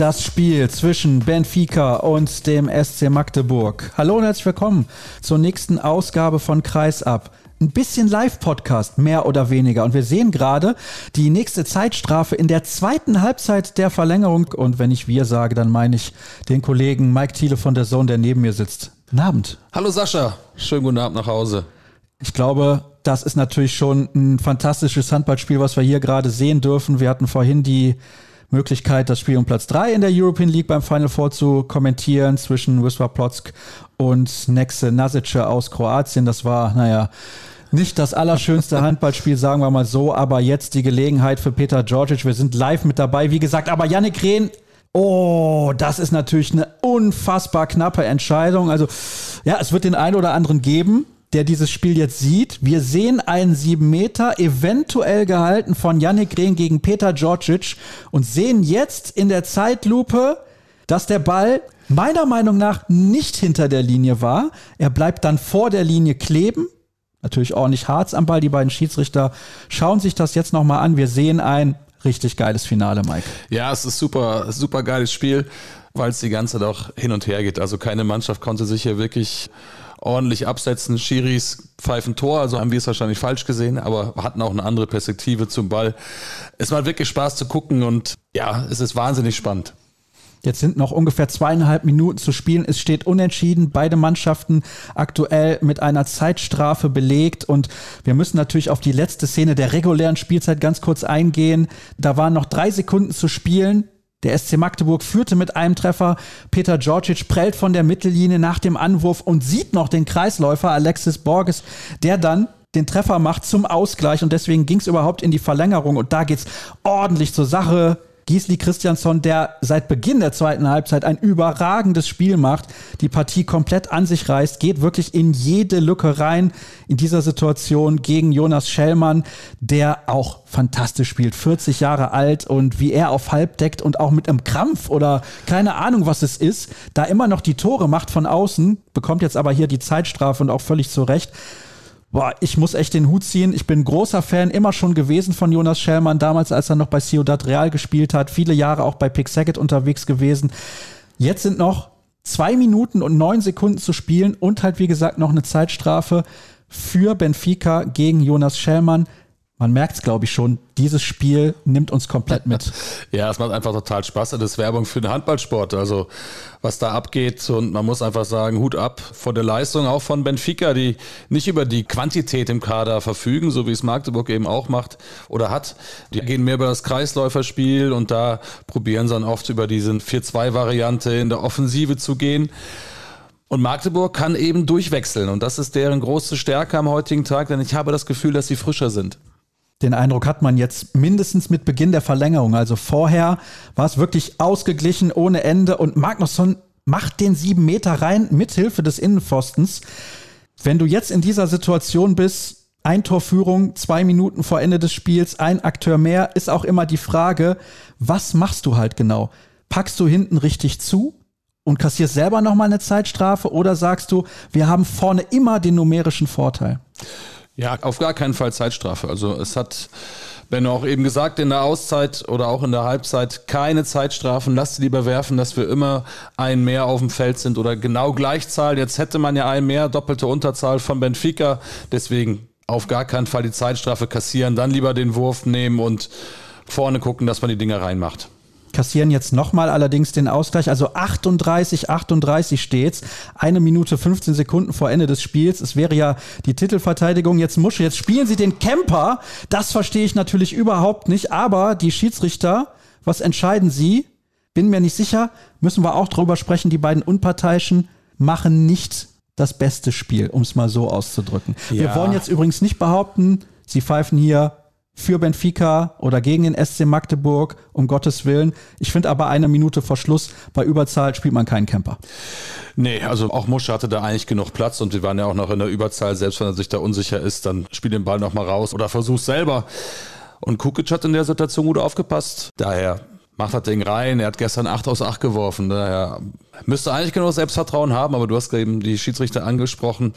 das Spiel zwischen Benfica und dem SC Magdeburg. Hallo und herzlich willkommen zur nächsten Ausgabe von Kreisab. Ein bisschen Live-Podcast, mehr oder weniger. Und wir sehen gerade die nächste Zeitstrafe in der zweiten Halbzeit der Verlängerung. Und wenn ich wir sage, dann meine ich den Kollegen Mike Thiele von der Zone, der neben mir sitzt. Guten Abend. Hallo Sascha, schönen guten Abend nach Hause. Ich glaube, das ist natürlich schon ein fantastisches Handballspiel, was wir hier gerade sehen dürfen. Wir hatten vorhin die Möglichkeit, das Spiel um Platz 3 in der European League beim Final Four zu kommentieren zwischen Wisła Plock und Nexe Nasice aus Kroatien. Das war, naja, nicht das allerschönste Handballspiel, sagen wir mal so, aber jetzt die Gelegenheit für Peter Georgic. Wir sind live mit dabei, wie gesagt, aber Yannick Rehn Oh, das ist natürlich eine unfassbar knappe Entscheidung. Also, ja, es wird den einen oder anderen geben, der dieses Spiel jetzt sieht. Wir sehen einen 7 Meter, eventuell gehalten von Yannick Rehn gegen Peter Djordjic und sehen jetzt in der Zeitlupe, dass der Ball meiner Meinung nach nicht hinter der Linie war. Er bleibt dann vor der Linie kleben. Natürlich ordentlich Harz am Ball. Die beiden Schiedsrichter schauen sich das jetzt nochmal an. Wir sehen ein richtig geiles Finale, Mike. Ja, es ist super, super geiles Spiel, weil es die ganze Zeit auch hin und her geht. Also keine Mannschaft konnte sich hier wirklich ordentlich absetzen. Schiris pfeifen Tor, also haben wir es wahrscheinlich falsch gesehen, aber hatten auch eine andere Perspektive zum Ball. Es macht wirklich Spaß zu gucken und ja, es ist wahnsinnig spannend. Jetzt sind noch ungefähr zweieinhalb Minuten zu spielen. Es steht unentschieden. Beide Mannschaften aktuell mit einer Zeitstrafe belegt. Und wir müssen natürlich auf die letzte Szene der regulären Spielzeit ganz kurz eingehen. Da waren noch drei Sekunden zu spielen. Der SC Magdeburg führte mit einem Treffer. Peter Georgic prellt von der Mittellinie nach dem Anwurf und sieht noch den Kreisläufer Alexis Borges, der dann den Treffer macht zum Ausgleich und deswegen ging es überhaupt in die Verlängerung und da geht's ordentlich zur Sache. Gisli Christiansson, der seit Beginn der zweiten Halbzeit ein überragendes Spiel macht, die Partie komplett an sich reißt, geht wirklich in jede Lücke rein in dieser Situation gegen Jonas Schellmann, der auch fantastisch spielt, 40 Jahre alt und wie er auf halb deckt und auch mit einem Krampf oder keine Ahnung, was es ist, da immer noch die Tore macht von außen, bekommt jetzt aber hier die Zeitstrafe und auch völlig zu Recht. Boah, ich muss echt den Hut ziehen. Ich bin großer Fan immer schon gewesen von Jonas Schellmann, damals als er noch bei Ciudad Real gespielt hat, viele Jahre auch bei Pick Sackett unterwegs gewesen. Jetzt sind noch zwei Minuten und neun Sekunden zu spielen und halt, wie gesagt, noch eine Zeitstrafe für Benfica gegen Jonas Schellmann man merkt es, glaube ich, schon, dieses Spiel nimmt uns komplett mit. ja, es macht einfach total Spaß. Das ist Werbung für den Handballsport. Also, was da abgeht. Und man muss einfach sagen, Hut ab vor der Leistung auch von Benfica, die nicht über die Quantität im Kader verfügen, so wie es Magdeburg eben auch macht oder hat. Die gehen mehr über das Kreisläuferspiel und da probieren sie dann oft über diese 4-2-Variante in der Offensive zu gehen. Und Magdeburg kann eben durchwechseln. Und das ist deren große Stärke am heutigen Tag, denn ich habe das Gefühl, dass sie frischer sind. Den Eindruck hat man jetzt mindestens mit Beginn der Verlängerung. Also vorher war es wirklich ausgeglichen ohne Ende und Magnusson macht den sieben Meter rein mithilfe des Innenpfostens. Wenn du jetzt in dieser Situation bist, ein Torführung, zwei Minuten vor Ende des Spiels, ein Akteur mehr, ist auch immer die Frage, was machst du halt genau? Packst du hinten richtig zu und kassierst selber nochmal eine Zeitstrafe oder sagst du, wir haben vorne immer den numerischen Vorteil? Ja, auf gar keinen Fall Zeitstrafe. Also es hat Benno auch eben gesagt, in der Auszeit oder auch in der Halbzeit keine Zeitstrafen. Lasst sie lieber werfen, dass wir immer ein mehr auf dem Feld sind oder genau Gleichzahl. Jetzt hätte man ja ein mehr, doppelte Unterzahl von Benfica. Deswegen auf gar keinen Fall die Zeitstrafe kassieren, dann lieber den Wurf nehmen und vorne gucken, dass man die Dinger reinmacht kassieren jetzt nochmal allerdings den Ausgleich. Also 38, 38 steht's. Eine Minute 15 Sekunden vor Ende des Spiels. Es wäre ja die Titelverteidigung jetzt Musche. Jetzt spielen sie den Camper. Das verstehe ich natürlich überhaupt nicht. Aber die Schiedsrichter, was entscheiden sie? Bin mir nicht sicher. Müssen wir auch drüber sprechen. Die beiden Unparteiischen machen nicht das beste Spiel, um es mal so auszudrücken. Ja. Wir wollen jetzt übrigens nicht behaupten, sie pfeifen hier für Benfica oder gegen den SC Magdeburg, um Gottes Willen. Ich finde aber eine Minute vor Schluss bei Überzahl spielt man keinen Camper. Nee, also auch Musch hatte da eigentlich genug Platz und wir waren ja auch noch in der Überzahl. Selbst wenn er sich da unsicher ist, dann spiel den Ball nochmal raus oder versuch selber. Und Kukic hat in der Situation gut aufgepasst. Daher macht das Ding rein. Er hat gestern 8 aus 8 geworfen. Daher müsste eigentlich genug Selbstvertrauen haben, aber du hast eben die Schiedsrichter angesprochen.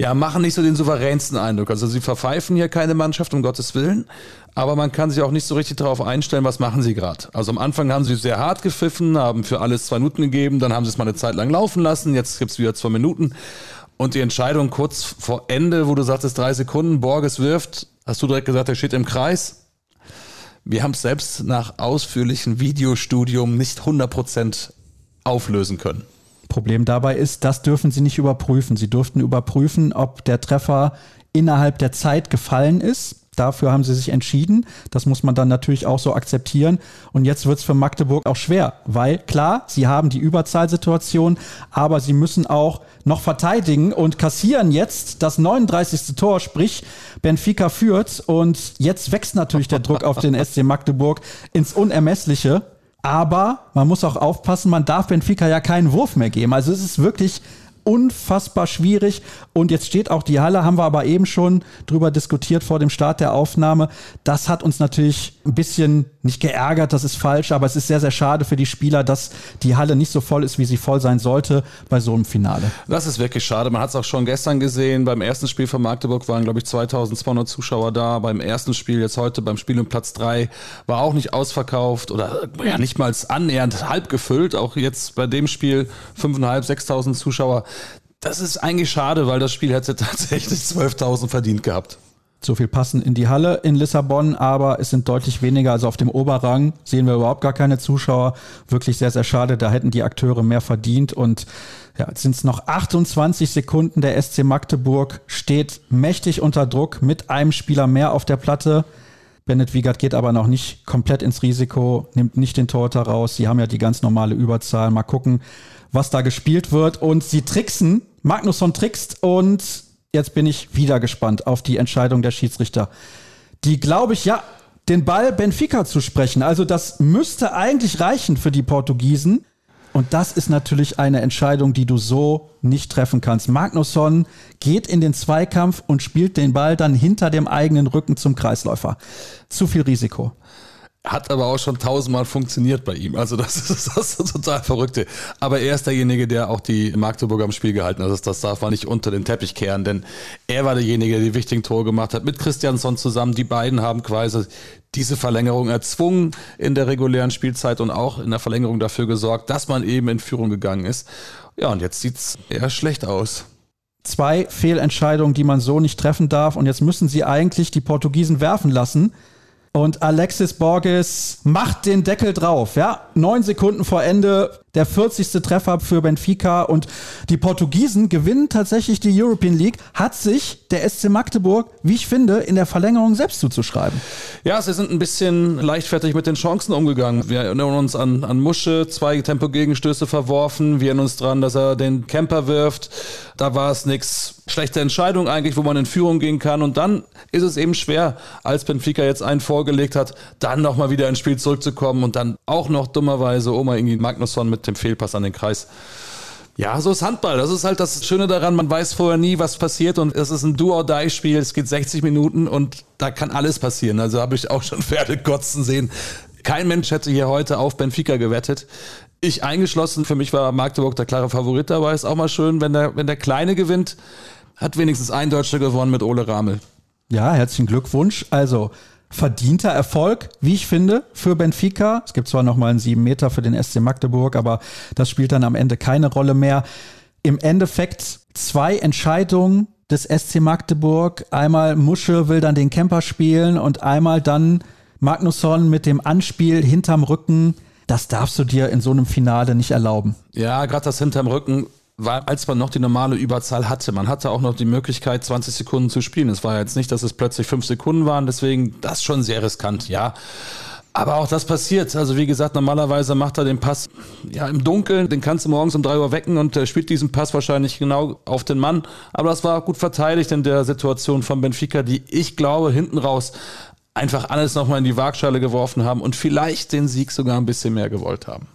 Ja, machen nicht so den souveränsten Eindruck. Also sie verpfeifen hier keine Mannschaft, um Gottes Willen. Aber man kann sich auch nicht so richtig darauf einstellen, was machen sie gerade. Also am Anfang haben sie sehr hart gepfiffen, haben für alles zwei Minuten gegeben, dann haben sie es mal eine Zeit lang laufen lassen, jetzt gibt's wieder zwei Minuten. Und die Entscheidung kurz vor Ende, wo du sagtest, drei Sekunden, Borges wirft, hast du direkt gesagt, er steht im Kreis. Wir haben es selbst nach ausführlichem Videostudium nicht 100% auflösen können. Problem dabei ist, das dürfen sie nicht überprüfen. Sie durften überprüfen, ob der Treffer innerhalb der Zeit gefallen ist. Dafür haben sie sich entschieden. Das muss man dann natürlich auch so akzeptieren. Und jetzt wird es für Magdeburg auch schwer, weil klar, sie haben die Überzahlsituation, aber sie müssen auch noch verteidigen und kassieren jetzt das 39. Tor, sprich Benfica führt. Und jetzt wächst natürlich der Druck auf den SC Magdeburg ins Unermessliche. Aber man muss auch aufpassen, man darf Benfica ja keinen Wurf mehr geben. Also es ist wirklich unfassbar schwierig. Und jetzt steht auch die Halle, haben wir aber eben schon drüber diskutiert vor dem Start der Aufnahme. Das hat uns natürlich ein bisschen nicht geärgert, das ist falsch, aber es ist sehr, sehr schade für die Spieler, dass die Halle nicht so voll ist, wie sie voll sein sollte bei so einem Finale. Das ist wirklich schade. Man hat es auch schon gestern gesehen. Beim ersten Spiel von Magdeburg waren, glaube ich, 2200 Zuschauer da. Beim ersten Spiel jetzt heute, beim Spiel um Platz drei war auch nicht ausverkauft oder ja, nicht mal annähernd halb gefüllt. Auch jetzt bei dem Spiel 5.500, 6.000 Zuschauer. Das ist eigentlich schade, weil das Spiel hätte tatsächlich 12.000 verdient gehabt. So viel passen in die Halle in Lissabon, aber es sind deutlich weniger. Also auf dem Oberrang sehen wir überhaupt gar keine Zuschauer. Wirklich sehr, sehr schade. Da hätten die Akteure mehr verdient. Und ja, jetzt sind es noch 28 Sekunden. Der SC Magdeburg steht mächtig unter Druck mit einem Spieler mehr auf der Platte. Bennett Wiegert geht aber noch nicht komplett ins Risiko, nimmt nicht den Torhüter raus. Sie haben ja die ganz normale Überzahl. Mal gucken, was da gespielt wird. Und sie tricksen. Magnusson trickst und jetzt bin ich wieder gespannt auf die Entscheidung der Schiedsrichter. Die, glaube ich, ja, den Ball Benfica zu sprechen. Also das müsste eigentlich reichen für die Portugiesen. Und das ist natürlich eine Entscheidung, die du so nicht treffen kannst. Magnusson geht in den Zweikampf und spielt den Ball dann hinter dem eigenen Rücken zum Kreisläufer. Zu viel Risiko. Hat aber auch schon tausendmal funktioniert bei ihm. Also das ist, das total verrückte. Aber er ist derjenige, der auch die Magdeburger am Spiel gehalten hat. Das, das darf man nicht unter den Teppich kehren, denn er war derjenige, der die wichtigen Tore gemacht hat. Mit Christiansson zusammen. Die beiden haben quasi diese Verlängerung erzwungen in der regulären Spielzeit und auch in der Verlängerung dafür gesorgt, dass man eben in Führung gegangen ist. Ja, und jetzt sieht's eher schlecht aus zwei Fehlentscheidungen, die man so nicht treffen darf. Und jetzt müssen sie eigentlich die Portugiesen werfen lassen. Und Alexis Borges macht den Deckel drauf. Ja, neun Sekunden vor Ende der 40. Treffer für Benfica und die Portugiesen gewinnen tatsächlich die European League. Hat sich der SC Magdeburg, wie ich finde, in der Verlängerung selbst zuzuschreiben. Ja, sie sind ein bisschen leichtfertig mit den Chancen umgegangen. Wir erinnern uns an, an Musche, zwei Tempogegenstöße verworfen. Wir erinnern uns daran, dass er den Camper wirft. Da war es nichts. Schlechte Entscheidung eigentlich, wo man in Führung gehen kann. Und dann ist es eben schwer, als Benfica jetzt einen vorgelegt hat, dann nochmal wieder ins Spiel zurückzukommen und dann auch noch dummerweise Oma Ingi Magnusson mit dem Fehlpass an den Kreis. Ja, so ist Handball. Das ist halt das Schöne daran. Man weiß vorher nie, was passiert und es ist ein Do-or-Die-Spiel. Es geht 60 Minuten und da kann alles passieren. Also habe ich auch schon Pferde kotzen sehen. Kein Mensch hätte hier heute auf Benfica gewettet. Ich eingeschlossen. Für mich war Magdeburg der klare Favorit dabei. Ist auch mal schön, wenn der, wenn der Kleine gewinnt. Hat wenigstens ein Deutscher gewonnen mit Ole Ramel. Ja, herzlichen Glückwunsch. Also verdienter Erfolg, wie ich finde, für Benfica. Es gibt zwar noch mal einen sieben Meter für den SC Magdeburg, aber das spielt dann am Ende keine Rolle mehr. Im Endeffekt zwei Entscheidungen des SC Magdeburg. Einmal Musche will dann den Camper spielen und einmal dann Magnusson mit dem Anspiel hinterm Rücken. Das darfst du dir in so einem Finale nicht erlauben. Ja, gerade das hinterm Rücken war, als man noch die normale Überzahl hatte. Man hatte auch noch die Möglichkeit, 20 Sekunden zu spielen. Es war jetzt nicht, dass es plötzlich fünf Sekunden waren, deswegen das schon sehr riskant, ja. Aber auch das passiert. Also wie gesagt, normalerweise macht er den Pass ja im Dunkeln, den kannst du morgens um drei Uhr wecken und er spielt diesen Pass wahrscheinlich genau auf den Mann. Aber das war gut verteidigt in der Situation von Benfica, die ich glaube hinten raus einfach alles nochmal in die Waagschale geworfen haben und vielleicht den Sieg sogar ein bisschen mehr gewollt haben.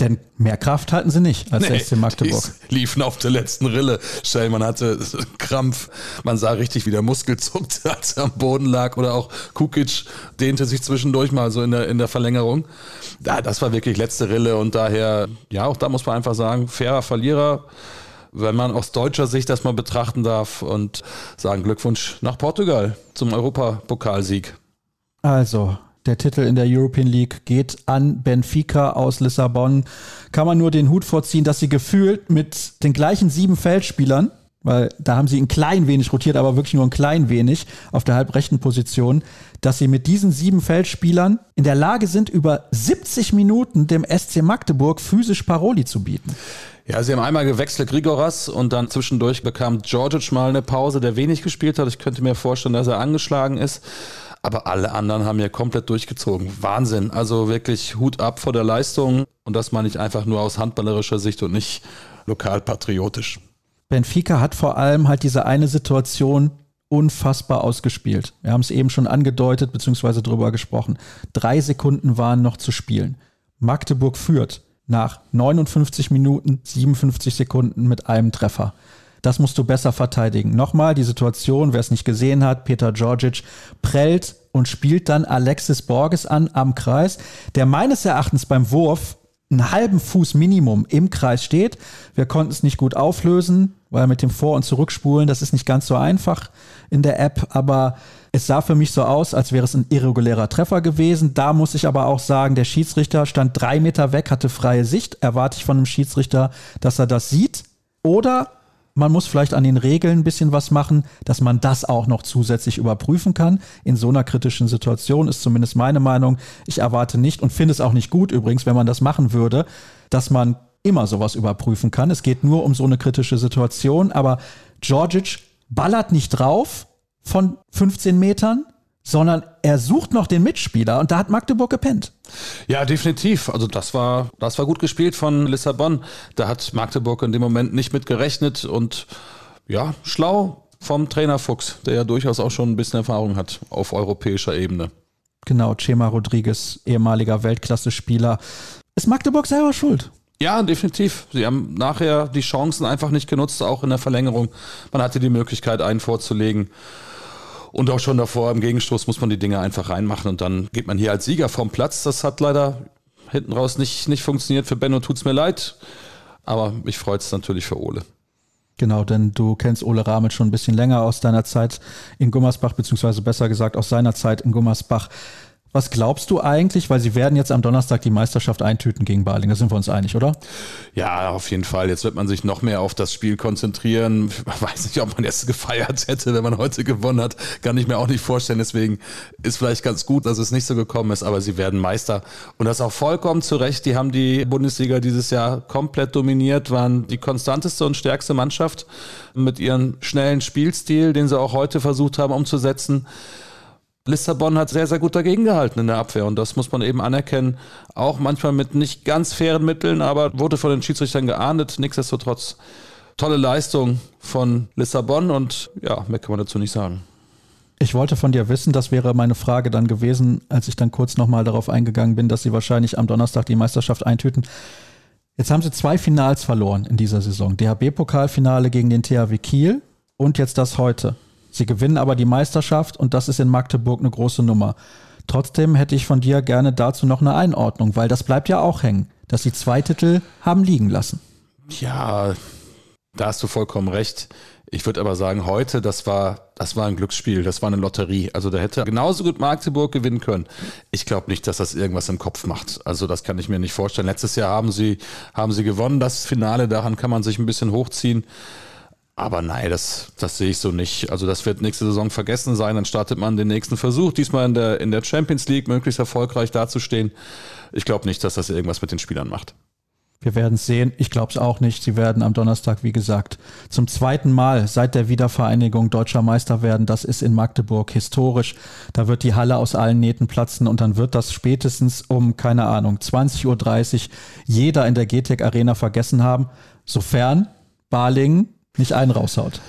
Denn mehr Kraft hatten sie nicht als nee, SC Magdeburg. Die liefen auf der letzten Rille. Schellmann hatte Krampf. Man sah richtig, wie der Muskel zuckte, als er am Boden lag. Oder auch Kukic dehnte sich zwischendurch mal so in der, in der Verlängerung. Ja, das war wirklich letzte Rille und daher, ja, auch da muss man einfach sagen, fairer Verlierer wenn man aus deutscher Sicht das mal betrachten darf und sagen Glückwunsch nach Portugal zum Europapokalsieg. Also, der Titel in der European League geht an Benfica aus Lissabon. Kann man nur den Hut vorziehen, dass sie gefühlt mit den gleichen sieben Feldspielern, weil da haben sie ein klein wenig rotiert, aber wirklich nur ein klein wenig auf der halbrechten Position, dass sie mit diesen sieben Feldspielern in der Lage sind, über 70 Minuten dem SC Magdeburg physisch Paroli zu bieten. Ja, sie haben einmal gewechselt Grigoras und dann zwischendurch bekam Georgic mal eine Pause, der wenig gespielt hat. Ich könnte mir vorstellen, dass er angeschlagen ist. Aber alle anderen haben ja komplett durchgezogen. Wahnsinn. Also wirklich Hut ab vor der Leistung. Und das meine ich einfach nur aus handballerischer Sicht und nicht lokalpatriotisch. Benfica hat vor allem halt diese eine Situation unfassbar ausgespielt. Wir haben es eben schon angedeutet bzw. drüber gesprochen. Drei Sekunden waren noch zu spielen. Magdeburg führt nach 59 Minuten 57 Sekunden mit einem Treffer. Das musst du besser verteidigen. Nochmal die Situation, wer es nicht gesehen hat, Peter Georgic prellt und spielt dann Alexis Borges an am Kreis, der meines Erachtens beim Wurf einen halben Fuß Minimum im Kreis steht. Wir konnten es nicht gut auflösen, weil mit dem Vor- und Zurückspulen, das ist nicht ganz so einfach in der App, aber es sah für mich so aus, als wäre es ein irregulärer Treffer gewesen. Da muss ich aber auch sagen, der Schiedsrichter stand drei Meter weg, hatte freie Sicht. Erwarte ich von einem Schiedsrichter, dass er das sieht. Oder man muss vielleicht an den Regeln ein bisschen was machen, dass man das auch noch zusätzlich überprüfen kann. In so einer kritischen Situation ist zumindest meine Meinung. Ich erwarte nicht und finde es auch nicht gut übrigens, wenn man das machen würde, dass man immer sowas überprüfen kann. Es geht nur um so eine kritische Situation, aber Georgic ballert nicht drauf von 15 Metern, sondern er sucht noch den Mitspieler und da hat Magdeburg gepennt. Ja, definitiv. Also das war, das war gut gespielt von Lissabon. Da hat Magdeburg in dem Moment nicht mit gerechnet und ja, schlau vom Trainer Fuchs, der ja durchaus auch schon ein bisschen Erfahrung hat auf europäischer Ebene. Genau, Chema Rodriguez, ehemaliger Weltklasse-Spieler. Ist Magdeburg selber schuld? Ja, definitiv. Sie haben nachher die Chancen einfach nicht genutzt, auch in der Verlängerung. Man hatte die Möglichkeit, einen vorzulegen. Und auch schon davor im Gegenstoß muss man die Dinge einfach reinmachen und dann geht man hier als Sieger vom Platz. Das hat leider hinten raus nicht, nicht funktioniert. Für Benno es mir leid, aber mich freut es natürlich für Ole. Genau, denn du kennst Ole Ramet schon ein bisschen länger aus deiner Zeit in Gummersbach, beziehungsweise besser gesagt aus seiner Zeit in Gummersbach. Was glaubst du eigentlich? Weil sie werden jetzt am Donnerstag die Meisterschaft eintüten gegen Baling. Da sind wir uns einig, oder? Ja, auf jeden Fall. Jetzt wird man sich noch mehr auf das Spiel konzentrieren. Ich weiß nicht, ob man jetzt gefeiert hätte, wenn man heute gewonnen hat. Kann ich mir auch nicht vorstellen. Deswegen ist vielleicht ganz gut, dass es nicht so gekommen ist. Aber sie werden Meister. Und das auch vollkommen zu Recht. Die haben die Bundesliga dieses Jahr komplett dominiert, waren die konstanteste und stärkste Mannschaft mit ihrem schnellen Spielstil, den sie auch heute versucht haben umzusetzen. Lissabon hat sehr, sehr gut dagegen gehalten in der Abwehr und das muss man eben anerkennen. Auch manchmal mit nicht ganz fairen Mitteln, aber wurde von den Schiedsrichtern geahndet. Nichtsdestotrotz tolle Leistung von Lissabon und ja, mehr kann man dazu nicht sagen. Ich wollte von dir wissen, das wäre meine Frage dann gewesen, als ich dann kurz nochmal darauf eingegangen bin, dass sie wahrscheinlich am Donnerstag die Meisterschaft eintüten. Jetzt haben sie zwei Finals verloren in dieser Saison. DHB-Pokalfinale gegen den THW Kiel und jetzt das heute. Sie gewinnen aber die Meisterschaft und das ist in Magdeburg eine große Nummer. Trotzdem hätte ich von dir gerne dazu noch eine Einordnung, weil das bleibt ja auch hängen, dass sie zwei Titel haben liegen lassen. Ja, da hast du vollkommen recht. Ich würde aber sagen, heute, das war, das war ein Glücksspiel, das war eine Lotterie. Also da hätte genauso gut Magdeburg gewinnen können. Ich glaube nicht, dass das irgendwas im Kopf macht. Also das kann ich mir nicht vorstellen. Letztes Jahr haben sie, haben sie gewonnen, das Finale, daran kann man sich ein bisschen hochziehen. Aber nein, das, das sehe ich so nicht. Also das wird nächste Saison vergessen sein. Dann startet man den nächsten Versuch, diesmal in der, in der Champions League möglichst erfolgreich dazustehen. Ich glaube nicht, dass das irgendwas mit den Spielern macht. Wir werden es sehen. Ich glaube es auch nicht. Sie werden am Donnerstag, wie gesagt, zum zweiten Mal seit der Wiedervereinigung deutscher Meister werden. Das ist in Magdeburg historisch. Da wird die Halle aus allen Nähten platzen und dann wird das spätestens um, keine Ahnung, 20.30 Uhr jeder in der GTEC Arena vergessen haben, sofern Balingen nicht einen raushaut.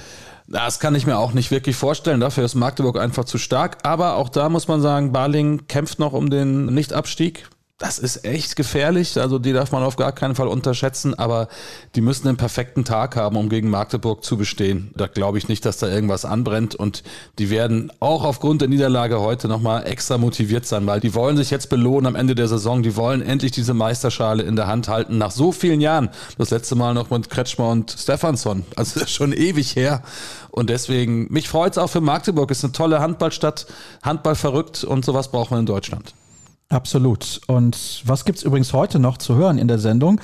Das kann ich mir auch nicht wirklich vorstellen. Dafür ist Magdeburg einfach zu stark. Aber auch da muss man sagen, Barling kämpft noch um den Nichtabstieg das ist echt gefährlich. Also die darf man auf gar keinen Fall unterschätzen, aber die müssen einen perfekten Tag haben, um gegen Magdeburg zu bestehen. Da glaube ich nicht, dass da irgendwas anbrennt und die werden auch aufgrund der Niederlage heute nochmal extra motiviert sein, weil die wollen sich jetzt belohnen am Ende der Saison. Die wollen endlich diese Meisterschale in der Hand halten nach so vielen Jahren. Das letzte Mal noch mit Kretschmer und Stefansson. Also das ist schon ewig her. Und deswegen, mich freut es auch für Magdeburg. Ist eine tolle Handballstadt, Handball verrückt und sowas braucht man in Deutschland. Absolut. Und was gibt es übrigens heute noch zu hören in der Sendung?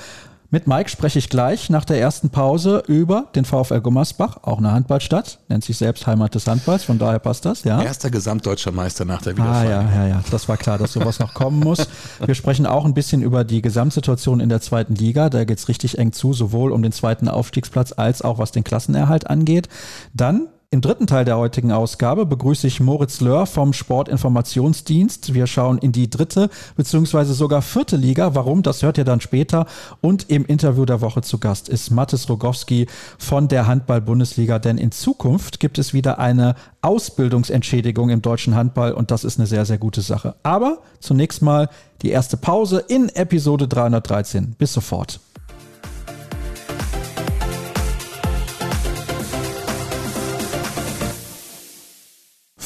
Mit Mike spreche ich gleich nach der ersten Pause über den VfL Gummersbach, auch eine Handballstadt, nennt sich selbst Heimat des Handballs, von daher passt das, ja. Erster gesamtdeutscher Meister nach der Wiedervereinigung. Ah, ja, ja, ja, das war klar, dass sowas noch kommen muss. Wir sprechen auch ein bisschen über die Gesamtsituation in der zweiten Liga, da geht es richtig eng zu, sowohl um den zweiten Aufstiegsplatz als auch was den Klassenerhalt angeht. Dann im dritten Teil der heutigen Ausgabe begrüße ich Moritz Löhr vom Sportinformationsdienst. Wir schauen in die dritte beziehungsweise sogar vierte Liga. Warum, das hört ihr dann später. Und im Interview der Woche zu Gast ist Mathis Rogowski von der Handball-Bundesliga. Denn in Zukunft gibt es wieder eine Ausbildungsentschädigung im deutschen Handball und das ist eine sehr, sehr gute Sache. Aber zunächst mal die erste Pause in Episode 313. Bis sofort.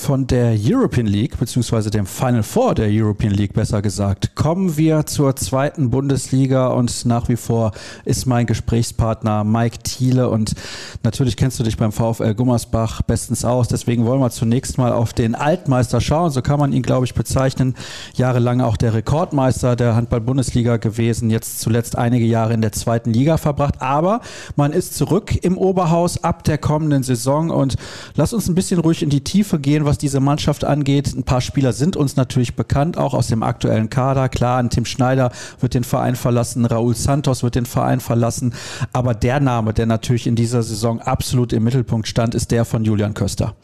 Von der European League, beziehungsweise dem Final Four der European League besser gesagt, kommen wir zur zweiten Bundesliga. Und nach wie vor ist mein Gesprächspartner Mike Thiele. Und natürlich kennst du dich beim VfL Gummersbach bestens aus, deswegen wollen wir zunächst mal auf den Altmeister schauen, so kann man ihn glaube ich bezeichnen, jahrelang auch der Rekordmeister der Handball-Bundesliga gewesen, jetzt zuletzt einige Jahre in der zweiten Liga verbracht, aber man ist zurück im Oberhaus ab der kommenden Saison. Und lass uns ein bisschen ruhig in die Tiefe gehen, was was diese Mannschaft angeht. Ein paar Spieler sind uns natürlich bekannt, auch aus dem aktuellen Kader. Klar, ein Tim Schneider wird den Verein verlassen, Raúl Santos wird den Verein verlassen. Aber der Name, der natürlich in dieser Saison absolut im Mittelpunkt stand, ist der von Julian Köster.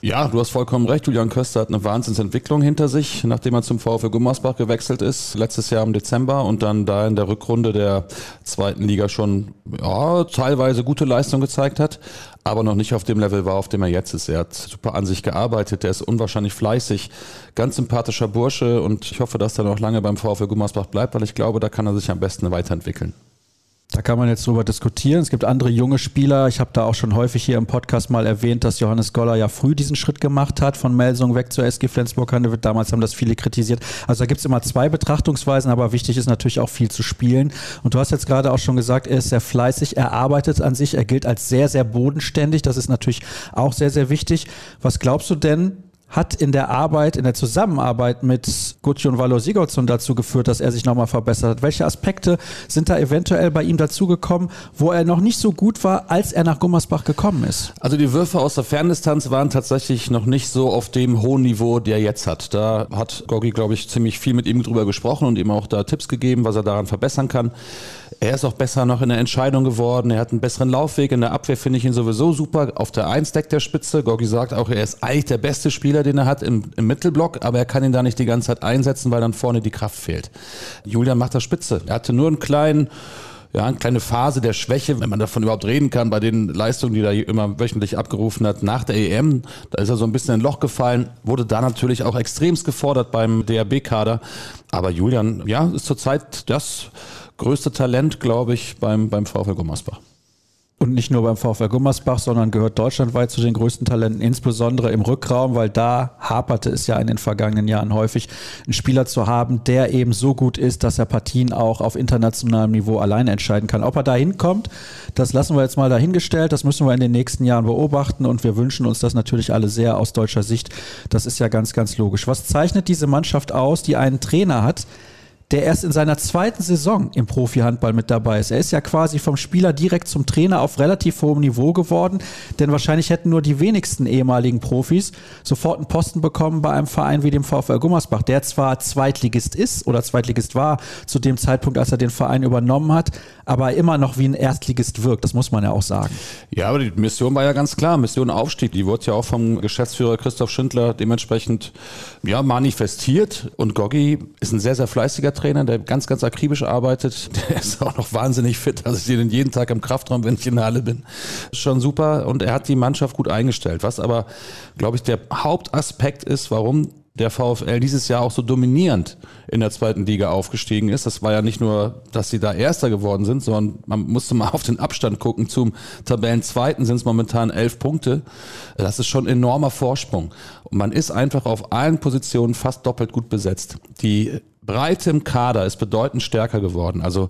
Ja, du hast vollkommen recht. Julian Köster hat eine Wahnsinnsentwicklung hinter sich, nachdem er zum VfL Gummersbach gewechselt ist, letztes Jahr im Dezember und dann da in der Rückrunde der zweiten Liga schon ja, teilweise gute Leistung gezeigt hat aber noch nicht auf dem Level war, auf dem er jetzt ist. Er hat super an sich gearbeitet, der ist unwahrscheinlich fleißig, ganz sympathischer Bursche und ich hoffe, dass er noch lange beim VfL Gummersbach bleibt, weil ich glaube, da kann er sich am besten weiterentwickeln. Da kann man jetzt drüber diskutieren. Es gibt andere junge Spieler. Ich habe da auch schon häufig hier im Podcast mal erwähnt, dass Johannes Goller ja früh diesen Schritt gemacht hat, von Melsung weg zur SG Flensburg Handewitt. Damals haben das viele kritisiert. Also da gibt es immer zwei Betrachtungsweisen, aber wichtig ist natürlich auch viel zu spielen. Und du hast jetzt gerade auch schon gesagt, er ist sehr fleißig, er arbeitet an sich, er gilt als sehr, sehr bodenständig. Das ist natürlich auch sehr, sehr wichtig. Was glaubst du denn, hat in der Arbeit, in der Zusammenarbeit mit Gudjon Valo Sigurdsson dazu geführt, dass er sich nochmal verbessert hat? Welche Aspekte sind da eventuell bei ihm dazugekommen, wo er noch nicht so gut war, als er nach Gummersbach gekommen ist? Also die Würfe aus der Ferndistanz waren tatsächlich noch nicht so auf dem hohen Niveau, der er jetzt hat. Da hat Gogi, glaube ich, ziemlich viel mit ihm drüber gesprochen und ihm auch da Tipps gegeben, was er daran verbessern kann. Er ist auch besser noch in der Entscheidung geworden. Er hat einen besseren Laufweg. In der Abwehr finde ich ihn sowieso super. Auf der 1 deckt der Spitze. Gorgi sagt auch, er ist eigentlich der beste Spieler, den er hat im, im, Mittelblock, aber er kann ihn da nicht die ganze Zeit einsetzen, weil dann vorne die Kraft fehlt. Julian macht das Spitze. Er hatte nur einen kleinen ja, eine kleine Phase der Schwäche, wenn man davon überhaupt reden kann, bei den Leistungen, die er immer wöchentlich abgerufen hat nach der EM. Da ist er so ein bisschen in ein Loch gefallen, wurde da natürlich auch extremst gefordert beim DRB-Kader. Aber Julian, ja, ist zurzeit das größte Talent, glaube ich, beim, beim VfL Gummersbach. Und nicht nur beim VfL Gummersbach, sondern gehört deutschlandweit zu den größten Talenten, insbesondere im Rückraum, weil da haperte es ja in den vergangenen Jahren häufig, einen Spieler zu haben, der eben so gut ist, dass er Partien auch auf internationalem Niveau alleine entscheiden kann. Ob er da hinkommt, das lassen wir jetzt mal dahingestellt. Das müssen wir in den nächsten Jahren beobachten und wir wünschen uns das natürlich alle sehr aus deutscher Sicht. Das ist ja ganz, ganz logisch. Was zeichnet diese Mannschaft aus, die einen Trainer hat, der erst in seiner zweiten Saison im Profi-Handball mit dabei ist. Er ist ja quasi vom Spieler direkt zum Trainer auf relativ hohem Niveau geworden, denn wahrscheinlich hätten nur die wenigsten ehemaligen Profis sofort einen Posten bekommen bei einem Verein wie dem VfL Gummersbach, der zwar Zweitligist ist oder Zweitligist war zu dem Zeitpunkt, als er den Verein übernommen hat, aber immer noch wie ein Erstligist wirkt, das muss man ja auch sagen. Ja, aber die Mission war ja ganz klar, Mission Aufstieg, die wurde ja auch vom Geschäftsführer Christoph Schindler dementsprechend ja, manifestiert und Goggi ist ein sehr, sehr fleißiger Trainer, der ganz, ganz akribisch arbeitet. Der ist auch noch wahnsinnig fit. Also ich sehe den jeden Tag im Kraftraum, wenn ich in der Halle bin. Schon super. Und er hat die Mannschaft gut eingestellt. Was aber, glaube ich, der Hauptaspekt ist, warum der VfL dieses Jahr auch so dominierend in der zweiten Liga aufgestiegen ist. Das war ja nicht nur, dass sie da Erster geworden sind, sondern man musste mal auf den Abstand gucken. Zum Tabellenzweiten sind es momentan elf Punkte. Das ist schon ein enormer Vorsprung. Und man ist einfach auf allen Positionen fast doppelt gut besetzt. Die Breite im Kader ist bedeutend stärker geworden. Also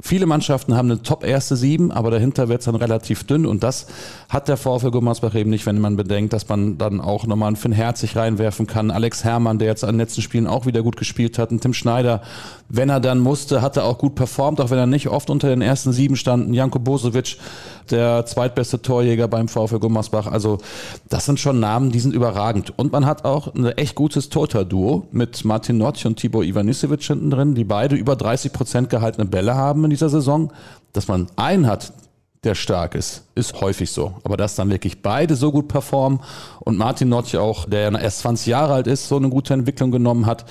viele Mannschaften haben eine top erste Sieben, aber dahinter wird es dann relativ dünn und das hat der VfL Gummersbach eben nicht, wenn man bedenkt, dass man dann auch nochmal einen Finn Herzig reinwerfen kann. Alex Herrmann, der jetzt an den letzten Spielen auch wieder gut gespielt hat, und Tim Schneider, wenn er dann musste, hat er auch gut performt, auch wenn er nicht oft unter den ersten Sieben stand. Janko Bosovic, der zweitbeste Torjäger beim VfL Gummersbach. Also das sind schon Namen, die sind überragend. Und man hat auch ein echt gutes Torter-Duo mit Martin Notch und Tibor Ivanisevic hinten drin, die beide über 30 Prozent gehaltene Bälle haben in dieser Saison. Dass man einen hat, der stark ist, ist häufig so. Aber dass dann wirklich beide so gut performen und Martin Notch auch, der ja erst 20 Jahre alt ist, so eine gute Entwicklung genommen hat,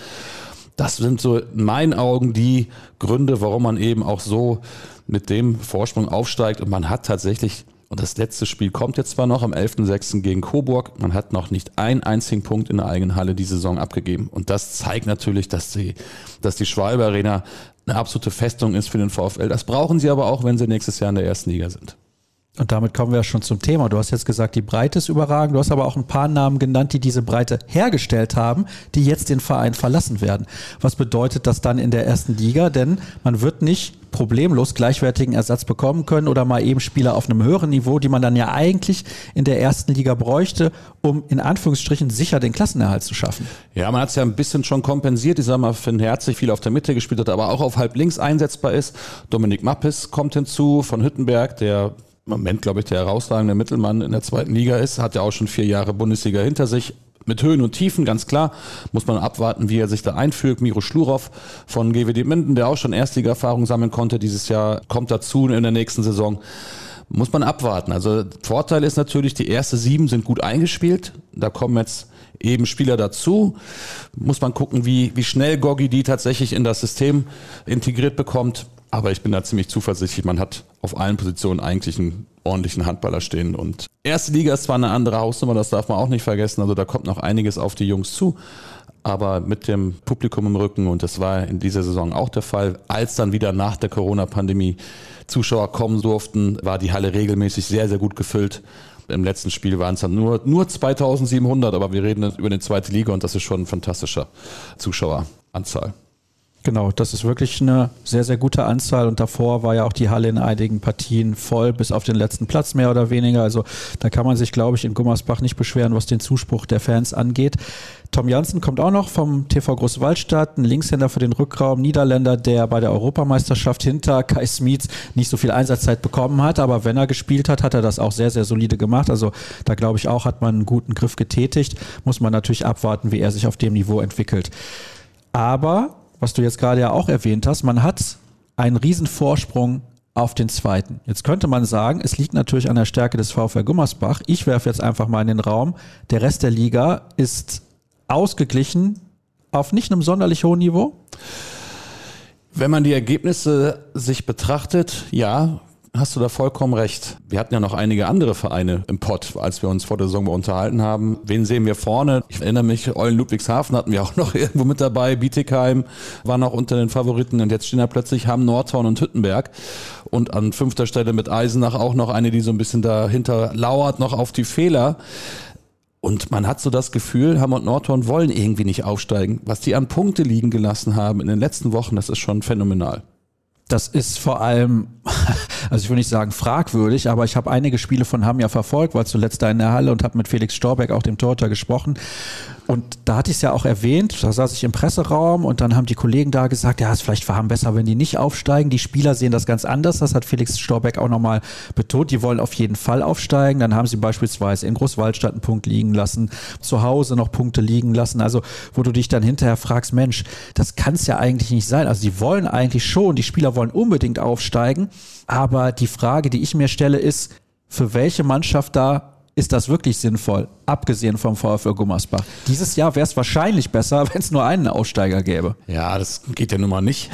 das sind so in meinen Augen die Gründe, warum man eben auch so mit dem Vorsprung aufsteigt. Und man hat tatsächlich, und das letzte Spiel kommt jetzt zwar noch am 11.06. gegen Coburg, man hat noch nicht einen einzigen Punkt in der eigenen Halle die Saison abgegeben. Und das zeigt natürlich, dass die, dass die Schwalbe Arena eine absolute Festung ist für den VfL. Das brauchen sie aber auch, wenn sie nächstes Jahr in der ersten Liga sind. Und damit kommen wir schon zum Thema. Du hast jetzt gesagt, die Breite ist überragend. Du hast aber auch ein paar Namen genannt, die diese Breite hergestellt haben, die jetzt den Verein verlassen werden. Was bedeutet das dann in der ersten Liga? Denn man wird nicht problemlos gleichwertigen Ersatz bekommen können oder mal eben Spieler auf einem höheren Niveau, die man dann ja eigentlich in der ersten Liga bräuchte, um in Anführungsstrichen sicher den Klassenerhalt zu schaffen. Ja, man hat es ja ein bisschen schon kompensiert. Ich sag mal, Finn Herzig viel auf der Mitte gespielt hat, aber auch auf halb links einsetzbar ist. Dominik Mappes kommt hinzu von Hüttenberg, der im Moment, glaube ich, der herausragende Mittelmann in der zweiten Liga ist, hat ja auch schon vier Jahre Bundesliga hinter sich. Mit Höhen und Tiefen, ganz klar, muss man abwarten, wie er sich da einfügt. Miro Schlurow von GWD Minden, der auch schon Erstliga-Erfahrung sammeln konnte dieses Jahr, kommt dazu in der nächsten Saison. Muss man abwarten. Also Vorteil ist natürlich, die erste sieben sind gut eingespielt. Da kommen jetzt eben Spieler dazu. Muss man gucken, wie, wie schnell Gogi die tatsächlich in das System integriert bekommt. Aber ich bin da ziemlich zuversichtlich. Man hat auf allen Positionen eigentlich einen ordentlichen Handballer stehen. Und erste Liga ist zwar eine andere Hausnummer, das darf man auch nicht vergessen. Also da kommt noch einiges auf die Jungs zu. Aber mit dem Publikum im Rücken, und das war in dieser Saison auch der Fall, als dann wieder nach der Corona-Pandemie Zuschauer kommen durften, war die Halle regelmäßig sehr, sehr gut gefüllt. Im letzten Spiel waren es dann nur, nur 2700, aber wir reden über eine zweite Liga und das ist schon ein fantastischer Zuschaueranzahl. Genau, das ist wirklich eine sehr, sehr gute Anzahl und davor war ja auch die Halle in einigen Partien voll, bis auf den letzten Platz mehr oder weniger. Also da kann man sich, glaube ich, in Gummersbach nicht beschweren, was den Zuspruch der Fans angeht. Tom Jansen kommt auch noch vom TV Großwaldstadt, ein Linkshänder für den Rückraum, Niederländer, der bei der Europameisterschaft hinter Kai Smits nicht so viel Einsatzzeit bekommen hat, aber wenn er gespielt hat, hat er das auch sehr, sehr solide gemacht. Also da glaube ich auch, hat man einen guten Griff getätigt. Muss man natürlich abwarten, wie er sich auf dem Niveau entwickelt. Aber was du jetzt gerade ja auch erwähnt hast, man hat einen riesen Vorsprung auf den zweiten. Jetzt könnte man sagen, es liegt natürlich an der Stärke des VfL Gummersbach. Ich werfe jetzt einfach mal in den Raum. Der Rest der Liga ist ausgeglichen auf nicht einem sonderlich hohen Niveau. Wenn man die Ergebnisse sich betrachtet, ja, hast du da vollkommen recht. Wir hatten ja noch einige andere Vereine im Pott, als wir uns vor der Saison unterhalten haben. Wen sehen wir vorne? Ich erinnere mich, Eulen Ludwigshafen hatten wir auch noch irgendwo mit dabei. Bietigheim war noch unter den Favoriten und jetzt stehen da plötzlich Hamm, Nordhorn und Hüttenberg. Und an fünfter Stelle mit Eisenach auch noch eine, die so ein bisschen dahinter lauert, noch auf die Fehler. Und man hat so das Gefühl, Hamm und Nordhorn wollen irgendwie nicht aufsteigen. Was die an Punkte liegen gelassen haben in den letzten Wochen, das ist schon phänomenal. Das ist vor allem, also ich will nicht sagen fragwürdig, aber ich habe einige Spiele von Ham ja verfolgt, war zuletzt da in der Halle und habe mit Felix Storbeck, auch dem Torhüter, gesprochen. Und da hatte ich es ja auch erwähnt, da saß ich im Presseraum und dann haben die Kollegen da gesagt, ja, es ist vielleicht für Ham besser, wenn die nicht aufsteigen. Die Spieler sehen das ganz anders. Das hat Felix Storbeck auch nochmal betont. Die wollen auf jeden Fall aufsteigen. Dann haben sie beispielsweise in Großwaldstadt einen Punkt liegen lassen, zu Hause noch Punkte liegen lassen. Also, wo du dich dann hinterher fragst, Mensch, das kann es ja eigentlich nicht sein. Also, die wollen eigentlich schon, die Spieler wollen unbedingt aufsteigen. Aber die Frage, die ich mir stelle, ist, für welche Mannschaft da ist das wirklich sinnvoll, abgesehen vom VfL Gummersbach? Dieses Jahr wäre es wahrscheinlich besser, wenn es nur einen Aussteiger gäbe. Ja, das geht ja nun mal nicht.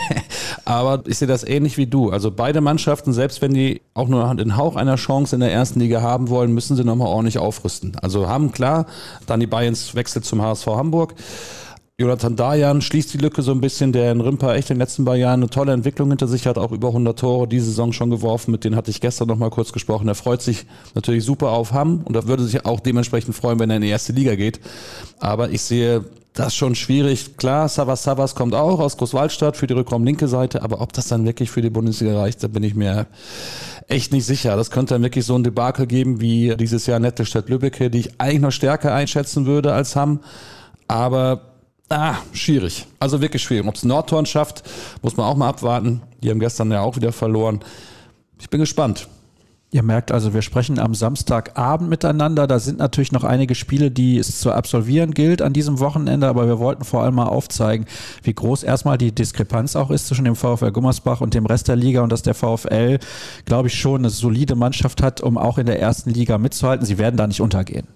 Aber ich sehe das ähnlich wie du. Also beide Mannschaften, selbst wenn die auch nur den Hauch einer Chance in der ersten Liga haben wollen, müssen sie nochmal ordentlich aufrüsten. Also haben klar, dann die Bayerns wechselt zum HSV Hamburg. Jonathan Dayan schließt die Lücke so ein bisschen, der in Rimpa echt in den letzten paar Jahren eine tolle Entwicklung hinter sich hat, auch über 100 Tore diese Saison schon geworfen, mit denen hatte ich gestern noch mal kurz gesprochen. Er freut sich natürlich super auf Hamm und er würde sich auch dementsprechend freuen, wenn er in die erste Liga geht. Aber ich sehe das schon schwierig. Klar, Savas Savas kommt auch aus Großwaldstadt für die Rückraum-linke Seite, aber ob das dann wirklich für die Bundesliga reicht, da bin ich mir echt nicht sicher. Das könnte dann wirklich so ein Debakel geben wie dieses Jahr Nettelstedt-Lübbecke, die ich eigentlich noch stärker einschätzen würde als Hamm. Aber Ah, schwierig. Also wirklich schwierig. Ob es Nordhorn schafft, muss man auch mal abwarten. Die haben gestern ja auch wieder verloren. Ich bin gespannt. Ihr merkt also, wir sprechen am Samstagabend miteinander. Da sind natürlich noch einige Spiele, die es zu absolvieren gilt an diesem Wochenende, aber wir wollten vor allem mal aufzeigen, wie groß erstmal die Diskrepanz auch ist zwischen dem VfL Gummersbach und dem Rest der Liga und dass der VfL, glaube ich, schon eine solide Mannschaft hat, um auch in der ersten Liga mitzuhalten. Sie werden da nicht untergehen.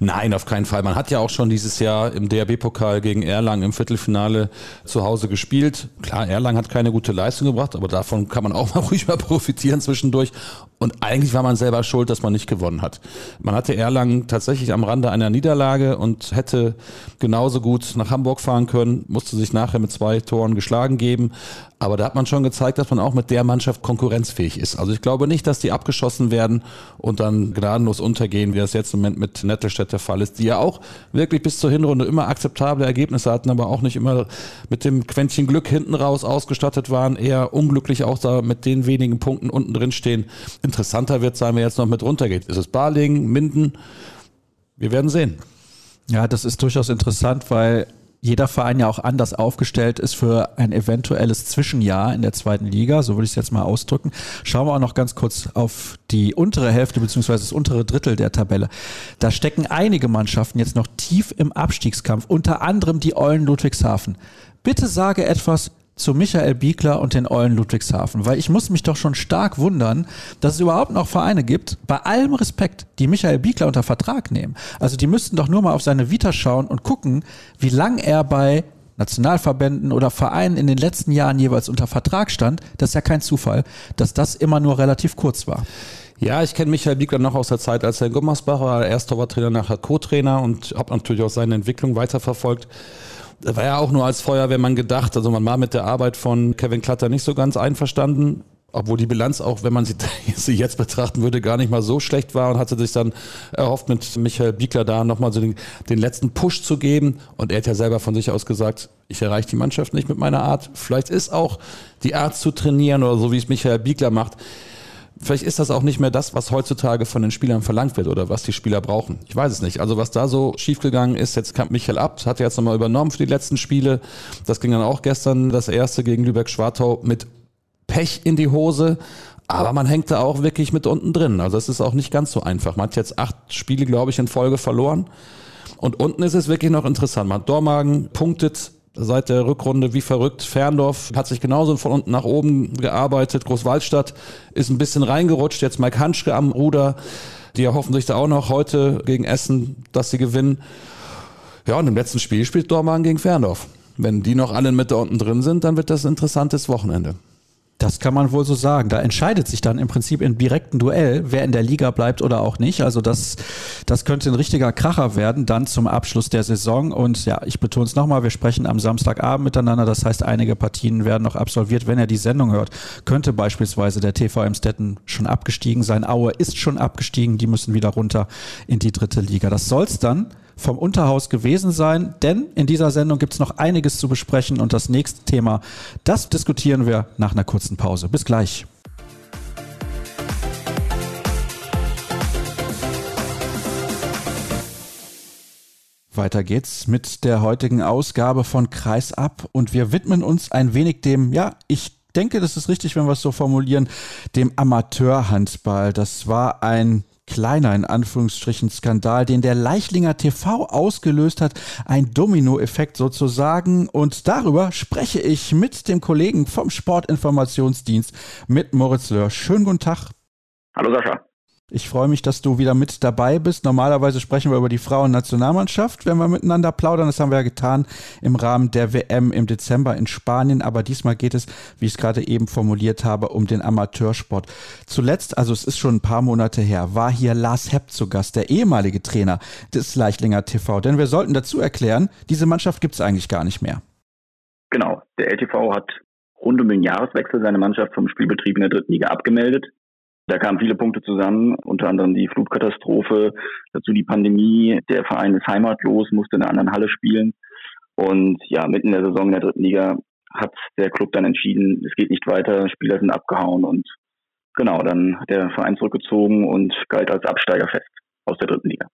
Nein, auf keinen Fall. Man hat ja auch schon dieses Jahr im DRB-Pokal gegen Erlangen im Viertelfinale zu Hause gespielt. Klar, Erlangen hat keine gute Leistung gebracht, aber davon kann man auch mal ruhig mal profitieren zwischendurch. Und eigentlich war man selber schuld, dass man nicht gewonnen hat. Man hatte Erlangen tatsächlich am Rande einer Niederlage und hätte genauso gut nach Hamburg fahren können, musste sich nachher mit zwei Toren geschlagen geben. Aber da hat man schon gezeigt, dass man auch mit der Mannschaft konkurrenzfähig ist. Also ich glaube nicht, dass die abgeschossen werden und dann gnadenlos untergehen, wie das jetzt im Moment mit Nettelstedt der Fall ist, die ja auch wirklich bis zur Hinrunde immer akzeptable Ergebnisse hatten, aber auch nicht immer mit dem Quäntchen Glück hinten raus ausgestattet waren, eher unglücklich auch da mit den wenigen Punkten unten drin stehen. Interessanter wird sein, wer jetzt noch mit runtergeht. Ist es Barling, Minden? Wir werden sehen. Ja, das ist durchaus interessant, weil jeder Verein ja auch anders aufgestellt ist für ein eventuelles Zwischenjahr in der zweiten Liga, so würde ich es jetzt mal ausdrücken. Schauen wir auch noch ganz kurz auf die untere Hälfte beziehungsweise das untere Drittel der Tabelle. Da stecken einige Mannschaften jetzt noch tief im Abstiegskampf, unter anderem die Eulen Ludwigshafen. Bitte sage etwas zu Michael Biegler und den Eulen Ludwigshafen, weil ich muss mich doch schon stark wundern, dass es überhaupt noch Vereine gibt, bei allem Respekt, die Michael Biegler unter Vertrag nehmen. Also die müssten doch nur mal auf seine Vita schauen und gucken, wie lang er bei Nationalverbänden oder Vereinen in den letzten Jahren jeweils unter Vertrag stand. Das ist ja kein Zufall, dass das immer nur relativ kurz war. Ja, ich kenne Michael Biegler noch aus der Zeit, als er in Gummersbach war, erst Torwarttrainer, nachher Co-Trainer und habe natürlich auch seine Entwicklung weiterverfolgt war ja auch nur als Feuerwehrmann gedacht. Also man war mit der Arbeit von Kevin Klatter nicht so ganz einverstanden. Obwohl die Bilanz auch, wenn man sie, sie jetzt betrachten würde, gar nicht mal so schlecht war und hatte sich dann erhofft, mit Michael Biegler da nochmal so den, den letzten Push zu geben. Und er hat ja selber von sich aus gesagt, ich erreiche die Mannschaft nicht mit meiner Art. Vielleicht ist auch die Art zu trainieren oder so, wie es Michael Biegler macht, Vielleicht ist das auch nicht mehr das, was heutzutage von den Spielern verlangt wird oder was die Spieler brauchen. Ich weiß es nicht. Also was da so schiefgegangen ist, jetzt kam Michael Abt, hat er jetzt nochmal übernommen für die letzten Spiele. Das ging dann auch gestern das erste gegen Lübeck-Schwartau mit Pech in die Hose. Aber man hängt da auch wirklich mit unten drin. Also es ist auch nicht ganz so einfach. Man hat jetzt acht Spiele, glaube ich, in Folge verloren. Und unten ist es wirklich noch interessant. Man hat Dormagen punktet seit der Rückrunde wie verrückt. Ferndorf hat sich genauso von unten nach oben gearbeitet. Großwaldstadt ist ein bisschen reingerutscht. Jetzt Mike Hanschke am Ruder. Die erhoffen sich da auch noch heute gegen Essen, dass sie gewinnen. Ja, und im letzten Spiel spielt Dormagen gegen Ferndorf. Wenn die noch alle mit da unten drin sind, dann wird das ein interessantes Wochenende. Das kann man wohl so sagen. Da entscheidet sich dann im Prinzip im direkten Duell, wer in der Liga bleibt oder auch nicht. Also das, das könnte ein richtiger Kracher werden, dann zum Abschluss der Saison. Und ja, ich betone es nochmal, wir sprechen am Samstagabend miteinander. Das heißt, einige Partien werden noch absolviert. Wenn er die Sendung hört, könnte beispielsweise der TV Emstetten schon abgestiegen sein. Aue ist schon abgestiegen. Die müssen wieder runter in die dritte Liga. Das soll's dann vom Unterhaus gewesen sein, denn in dieser Sendung gibt es noch einiges zu besprechen und das nächste Thema, das diskutieren wir nach einer kurzen Pause. Bis gleich. Weiter geht's mit der heutigen Ausgabe von Kreisab und wir widmen uns ein wenig dem, ja, ich denke, das ist richtig, wenn wir es so formulieren, dem Amateurhandball. Das war ein kleiner in Anführungsstrichen Skandal, den der Leichlinger TV ausgelöst hat, ein Dominoeffekt sozusagen und darüber spreche ich mit dem Kollegen vom Sportinformationsdienst mit Moritz Löhr. Schönen guten Tag. Hallo Sascha. Ich freue mich, dass du wieder mit dabei bist. Normalerweise sprechen wir über die Frauennationalmannschaft, wenn wir miteinander plaudern. Das haben wir ja getan im Rahmen der WM im Dezember in Spanien. Aber diesmal geht es, wie ich es gerade eben formuliert habe, um den Amateursport. Zuletzt, also es ist schon ein paar Monate her, war hier Lars Hepp zu Gast, der ehemalige Trainer des Leichtlinger TV. Denn wir sollten dazu erklären, diese Mannschaft gibt es eigentlich gar nicht mehr. Genau. Der LTV hat rund um den Jahreswechsel seine Mannschaft vom Spielbetrieb in der dritten Liga abgemeldet. Da kamen viele Punkte zusammen, unter anderem die Flutkatastrophe, dazu die Pandemie. Der Verein ist heimatlos, musste in einer anderen Halle spielen. Und ja, mitten in der Saison in der dritten Liga hat der Club dann entschieden, es geht nicht weiter, Spieler sind abgehauen und genau, dann hat der Verein zurückgezogen und galt als Absteiger fest aus der dritten Liga.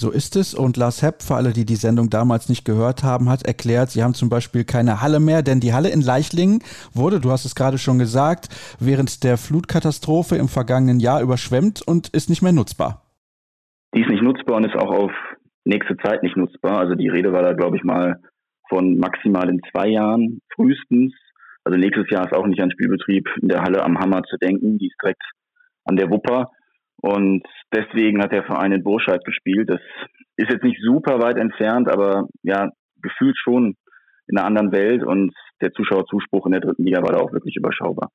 So ist es. Und Lars Hepp, für alle, die die Sendung damals nicht gehört haben, hat erklärt, sie haben zum Beispiel keine Halle mehr, denn die Halle in Leichlingen wurde, du hast es gerade schon gesagt, während der Flutkatastrophe im vergangenen Jahr überschwemmt und ist nicht mehr nutzbar. Die ist nicht nutzbar und ist auch auf nächste Zeit nicht nutzbar. Also die Rede war da, glaube ich, mal von maximal in zwei Jahren frühestens. Also nächstes Jahr ist auch nicht an Spielbetrieb in der Halle am Hammer zu denken. Die ist direkt an der Wupper. Und deswegen hat der Verein in Burscheid gespielt. Das ist jetzt nicht super weit entfernt, aber ja, gefühlt schon in einer anderen Welt und der Zuschauerzuspruch in der dritten Liga war da auch wirklich überschaubar.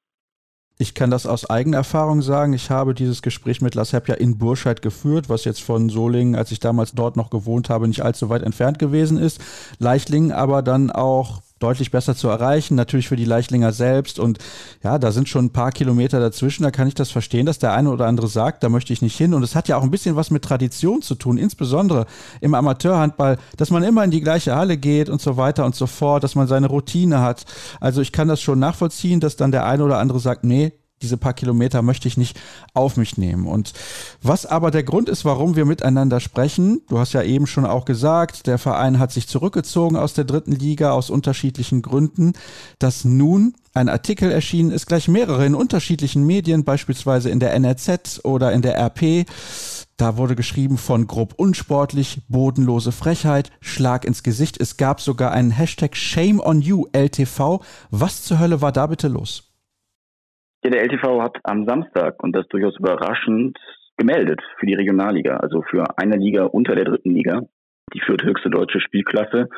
Ich kann das aus eigener Erfahrung sagen. Ich habe dieses Gespräch mit Lars Hepp ja in Burscheid geführt, was jetzt von Solingen, als ich damals dort noch gewohnt habe, nicht allzu weit entfernt gewesen ist. Leichtlingen aber dann auch deutlich besser zu erreichen, natürlich für die Leichtlinger selbst. Und ja, da sind schon ein paar Kilometer dazwischen. Da kann ich das verstehen, dass der eine oder andere sagt, da möchte ich nicht hin. Und es hat ja auch ein bisschen was mit Tradition zu tun, insbesondere im Amateurhandball, dass man immer in die gleiche Halle geht und so weiter und so fort, dass man seine Routine hat. Also ich kann das schon nachvollziehen, dass dann der eine oder andere sagt, nee, diese paar Kilometer möchte ich nicht auf mich nehmen. Und was aber der Grund ist, warum wir miteinander sprechen, du hast ja eben schon auch gesagt, der Verein hat sich zurückgezogen aus der dritten Liga aus unterschiedlichen Gründen, dass nun ein Artikel erschienen ist, gleich mehrere in unterschiedlichen Medien, beispielsweise in der NRZ oder in der RP. Da wurde geschrieben von grob unsportlich, bodenlose Frechheit, Schlag ins Gesicht. Es gab sogar einen Hashtag Shame on You LTV. Was zur Hölle war da bitte los? Ja, der LTV hat am Samstag, und das durchaus überraschend, gemeldet für die Regionalliga, also für eine Liga unter der dritten Liga, die vierthöchste deutsche Spielklasse.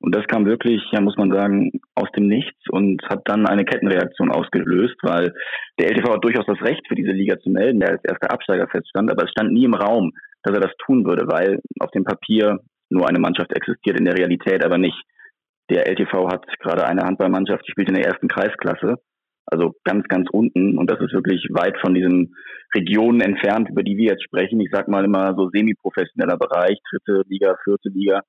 Und das kam wirklich, ja, muss man sagen, aus dem Nichts und hat dann eine Kettenreaktion ausgelöst, weil der LTV hat durchaus das Recht, für diese Liga zu melden, der als erster Absteiger feststand, aber es stand nie im Raum, dass er das tun würde, weil auf dem Papier nur eine Mannschaft existiert, in der Realität aber nicht. Der LTV hat gerade eine Handballmannschaft, die spielt in der ersten Kreisklasse also ganz, ganz unten. Und das ist wirklich weit von diesen Regionen entfernt, über die wir jetzt sprechen. Ich sag mal immer so semi-professioneller Bereich, dritte Liga, vierte Liga.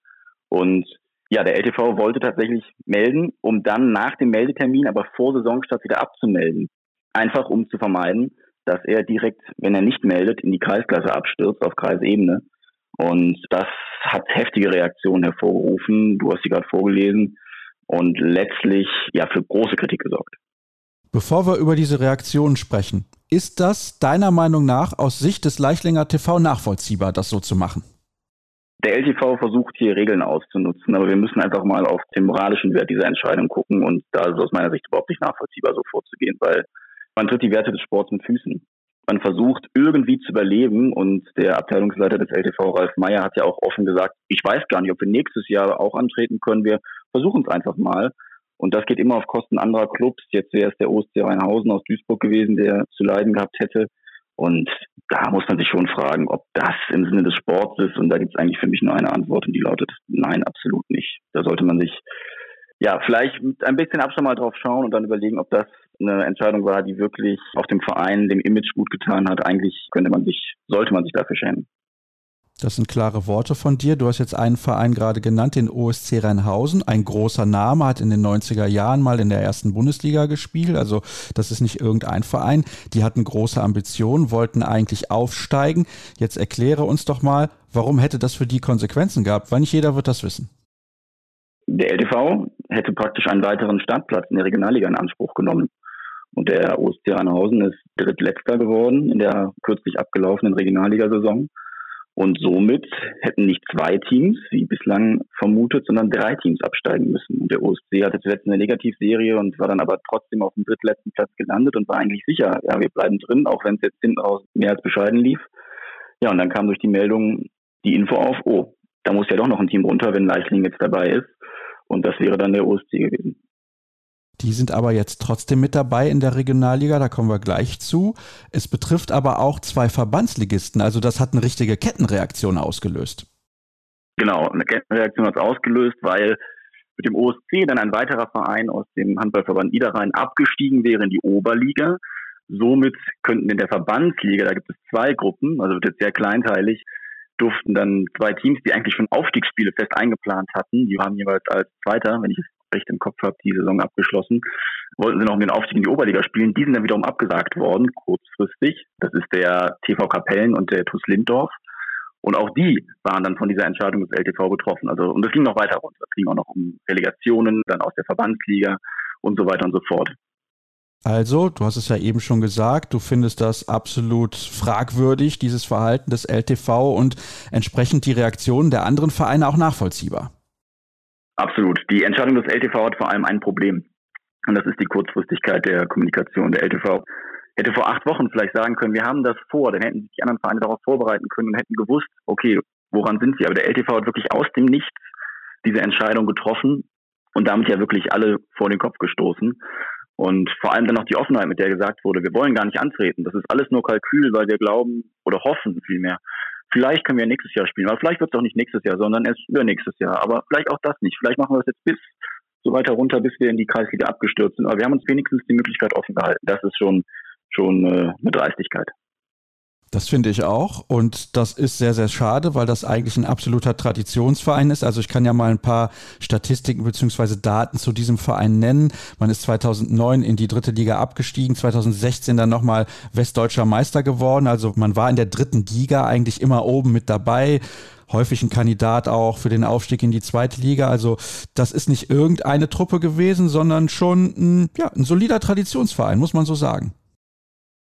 Und ja, der LTV wollte tatsächlich melden, um dann nach dem Meldetermin, aber vor Saisonstart wieder abzumelden. Einfach um zu vermeiden, dass er direkt, wenn er nicht meldet, in die Kreisklasse abstürzt auf Kreisebene. Und das hat heftige Reaktionen hervorgerufen. Du hast sie gerade vorgelesen und letztlich ja für große Kritik gesorgt. Bevor wir über diese Reaktionen sprechen, ist das deiner Meinung nach aus Sicht des Leichtlinger TV nachvollziehbar, das so zu machen? Der LTV versucht hier Regeln auszunutzen, aber wir müssen einfach mal auf den moralischen Wert dieser Entscheidung gucken und da ist es aus meiner Sicht überhaupt nicht nachvollziehbar, so vorzugehen, weil man tritt die Werte des Sports mit Füßen. Man versucht irgendwie zu überleben und der Abteilungsleiter des LTV, Ralf Meyer, hat ja auch offen gesagt, ich weiß gar nicht, ob wir nächstes Jahr auch antreten können. Wir versuchen es einfach mal. Und das geht immer auf Kosten anderer Clubs. Jetzt wäre es der OSC Rheinhausen aus Duisburg gewesen, der zu leiden gehabt hätte. Und da muss man sich schon fragen, ob das im Sinne des Sports ist. Und da gibt es eigentlich für mich nur eine Antwort und die lautet nein, absolut nicht. Da sollte man sich ja vielleicht mit ein bisschen Abstand mal drauf schauen und dann überlegen, ob das eine Entscheidung war, die wirklich auch dem Verein, dem Image gut getan hat. Eigentlich könnte man sich, sollte man sich dafür schämen. Das sind klare Worte von dir. Du hast jetzt einen Verein gerade genannt, den OSC Rheinhausen. Ein großer Name, hat in den 90er Jahren mal in der ersten Bundesliga gespielt. Also das ist nicht irgendein Verein. Die hatten große Ambitionen, wollten eigentlich aufsteigen. Jetzt erkläre uns doch mal, warum hätte das für die Konsequenzen gehabt? Weil nicht jeder wird das wissen. Der LTV hätte praktisch einen weiteren Startplatz in der Regionalliga in Anspruch genommen. Und der OSC Rheinhausen ist drittletzter geworden in der kürzlich abgelaufenen Regionalligasaison Und somit hätten nicht zwei Teams, wie bislang vermutet, sondern drei Teams absteigen müssen. Und der OSC hatte zuletzt eine Negativserie und war dann aber trotzdem auf dem drittletzten Platz gelandet und war eigentlich sicher, ja, wir bleiben drin, auch wenn es jetzt hinten raus mehr als bescheiden lief. Ja, und dann kam durch die Meldung die Info auf, oh, da muss ja doch noch ein Team runter, wenn Leichling jetzt dabei ist. Und das wäre dann der OSC gewesen. Die sind aber jetzt trotzdem mit dabei in der Regionalliga, da kommen wir gleich zu. Es betrifft aber auch zwei Verbandsligisten, also das hat eine richtige Kettenreaktion ausgelöst. Genau, eine Kettenreaktion hat es ausgelöst, weil mit dem OSC dann ein weiterer Verein aus dem Handballverband Niederrhein abgestiegen wäre in die Oberliga. Somit könnten in der Verbandsliga, da gibt es zwei Gruppen, also wird jetzt sehr kleinteilig, durften dann zwei Teams, die eigentlich schon Aufstiegsspiele fest eingeplant hatten, die haben jeweils als Zweiter, wenn ich es recht im Kopf habe, die Saison abgeschlossen, wollten sie noch um den Aufstieg in die Oberliga spielen. Die sind dann wiederum abgesagt worden, kurzfristig. Das ist der TV Kapellen und der TuS Linddorf. Und auch die waren dann von dieser Entscheidung des LTV betroffen. Also, und es ging noch weiter runter. Es ging auch noch um Relegationen, dann aus der Verbandsliga und so weiter und so fort. Also, du hast es ja eben schon gesagt, du findest das absolut fragwürdig, dieses Verhalten des LTV und entsprechend die Reaktionen der anderen Vereine auch nachvollziehbar. Absolut. Die Entscheidung des LTV hat vor allem ein Problem. Und das ist die Kurzfristigkeit der Kommunikation. Der LTV hätte vor acht Wochen vielleicht sagen können, wir haben das vor, dann hätten sich die anderen Vereine darauf vorbereiten können und hätten gewusst, okay, woran sind sie? Aber der LTV hat wirklich aus dem Nichts diese Entscheidung getroffen und damit ja wirklich alle vor den Kopf gestoßen. Und vor allem dann noch die Offenheit, mit der gesagt wurde, wir wollen gar nicht antreten. Das ist alles nur Kalkül, weil wir glauben oder hoffen vielmehr. Vielleicht können wir nächstes Jahr spielen, aber vielleicht wird es auch nicht nächstes Jahr, sondern erst übernächstes Jahr. Aber vielleicht auch das nicht. Vielleicht machen wir das jetzt bis so weiter runter, bis wir in die Kreisliga abgestürzt sind. Aber wir haben uns wenigstens die Möglichkeit offen gehalten. Das ist schon, schon äh, eine Dreistigkeit. Das finde ich auch. Und das ist sehr, sehr schade, weil das eigentlich ein absoluter Traditionsverein ist. Also ich kann ja mal ein paar Statistiken beziehungsweise Daten zu diesem Verein nennen. Man ist 2009 in die dritte Liga abgestiegen, 2016 dann nochmal westdeutscher Meister geworden. Also man war in der dritten Liga eigentlich immer oben mit dabei häufig ein Kandidat auch für den Aufstieg in die zweite Liga. Also das ist nicht irgendeine Truppe gewesen, sondern schon ein, ja, ein solider Traditionsverein, muss man so sagen.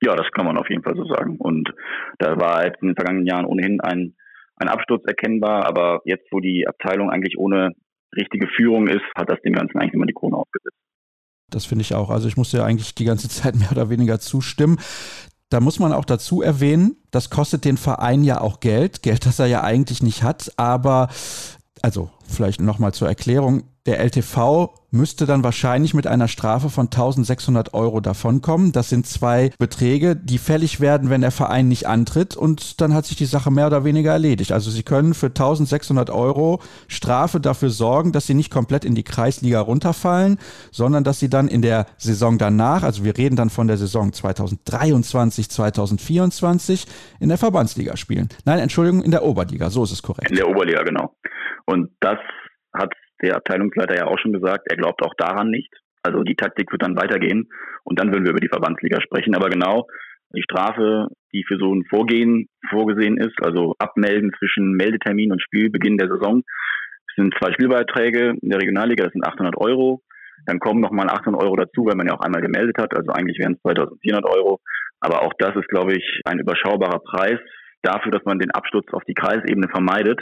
Ja, das kann man auf jeden Fall so sagen. Und da war jetzt in den vergangenen Jahren ohnehin ein, ein Absturz erkennbar, aber jetzt, wo die Abteilung eigentlich ohne richtige Führung ist, hat das dem Ganzen eigentlich immer die Krone aufgesetzt. Das finde ich auch. Also ich musste ja eigentlich die ganze Zeit mehr oder weniger zustimmen. Da muss man auch dazu erwähnen, das kostet den Verein ja auch Geld, Geld, das er ja eigentlich nicht hat, aber also vielleicht nochmal zur Erklärung, der LTV müsste dann wahrscheinlich mit einer Strafe von 1600 Euro davonkommen. Das sind zwei Beträge, die fällig werden, wenn der Verein nicht antritt und dann hat sich die Sache mehr oder weniger erledigt. Also sie können für 1600 Euro Strafe dafür sorgen, dass sie nicht komplett in die Kreisliga runterfallen, sondern dass sie dann in der Saison danach, also wir reden dann von der Saison 2023, 2024, in der Verbandsliga spielen. Nein, Entschuldigung, in der Oberliga, so ist es korrekt. In der Oberliga, genau. Und das hat der Abteilungsleiter ja auch schon gesagt, er glaubt auch daran nicht. Also die Taktik wird dann weitergehen und dann würden wir über die Verbandsliga sprechen. Aber genau die Strafe, die für so ein Vorgehen vorgesehen ist, also Abmelden zwischen Meldetermin und Spielbeginn der Saison, sind zwei Spielbeiträge in der Regionalliga, das sind 800 Euro. Dann kommen nochmal 800 Euro dazu, weil man ja auch einmal gemeldet hat. Also eigentlich wären es 2400 Euro. Aber auch das ist, glaube ich, ein überschaubarer Preis dafür, dass man den Absturz auf die Kreisebene vermeidet.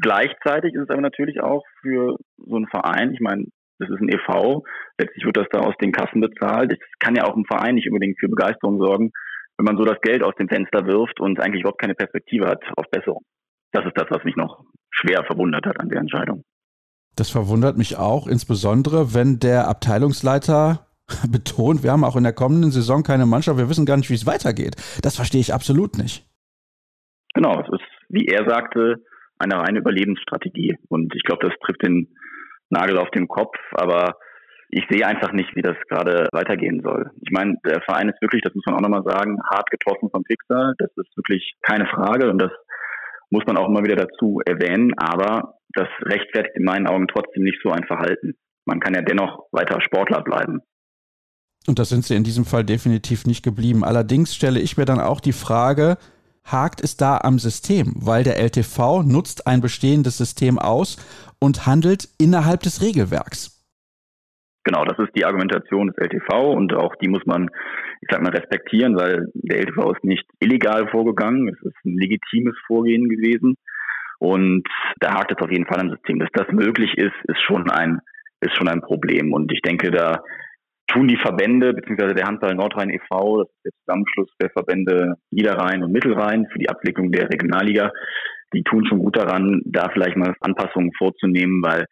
Gleichzeitig ist es aber natürlich auch für so einen Verein, ich meine, das ist ein EV, letztlich wird das da aus den Kassen bezahlt. Das kann ja auch im Verein nicht unbedingt für Begeisterung sorgen, wenn man so das Geld aus dem Fenster wirft und eigentlich überhaupt keine Perspektive hat auf Besserung. Das ist das, was mich noch schwer verwundert hat an der Entscheidung. Das verwundert mich auch, insbesondere wenn der Abteilungsleiter betont, wir haben auch in der kommenden Saison keine Mannschaft, wir wissen gar nicht, wie es weitergeht. Das verstehe ich absolut nicht. Genau, es ist, wie er sagte, eine reine Überlebensstrategie. Und ich glaube, das trifft den Nagel auf den Kopf, aber ich sehe einfach nicht, wie das gerade weitergehen soll. Ich meine, der Verein ist wirklich, das muss man auch nochmal sagen, hart getroffen vom Fixer. Das ist wirklich keine Frage und das muss man auch immer wieder dazu erwähnen. Aber das rechtfertigt in meinen Augen trotzdem nicht so ein Verhalten. Man kann ja dennoch weiter Sportler bleiben. Und das sind sie in diesem Fall definitiv nicht geblieben. Allerdings stelle ich mir dann auch die Frage, hakt es da am System, weil der LTV nutzt ein bestehendes System aus und handelt innerhalb des Regelwerks. Genau, das ist die Argumentation des LTV und auch die muss man, ich sag mal, respektieren, weil der LTV ist nicht illegal vorgegangen, es ist ein legitimes Vorgehen gewesen und da hakt es auf jeden Fall am System. Dass das möglich ist, ist schon ein, ist schon ein Problem und ich denke, da tun die Verbände, beziehungsweise der Handball Nordrhein e.V., das ist der Zusammenschluss der Verbände Niederrhein und Mittelrhein für die Abwicklung der Regionalliga, die tun schon gut daran, da vielleicht mal Anpassungen vorzunehmen, weil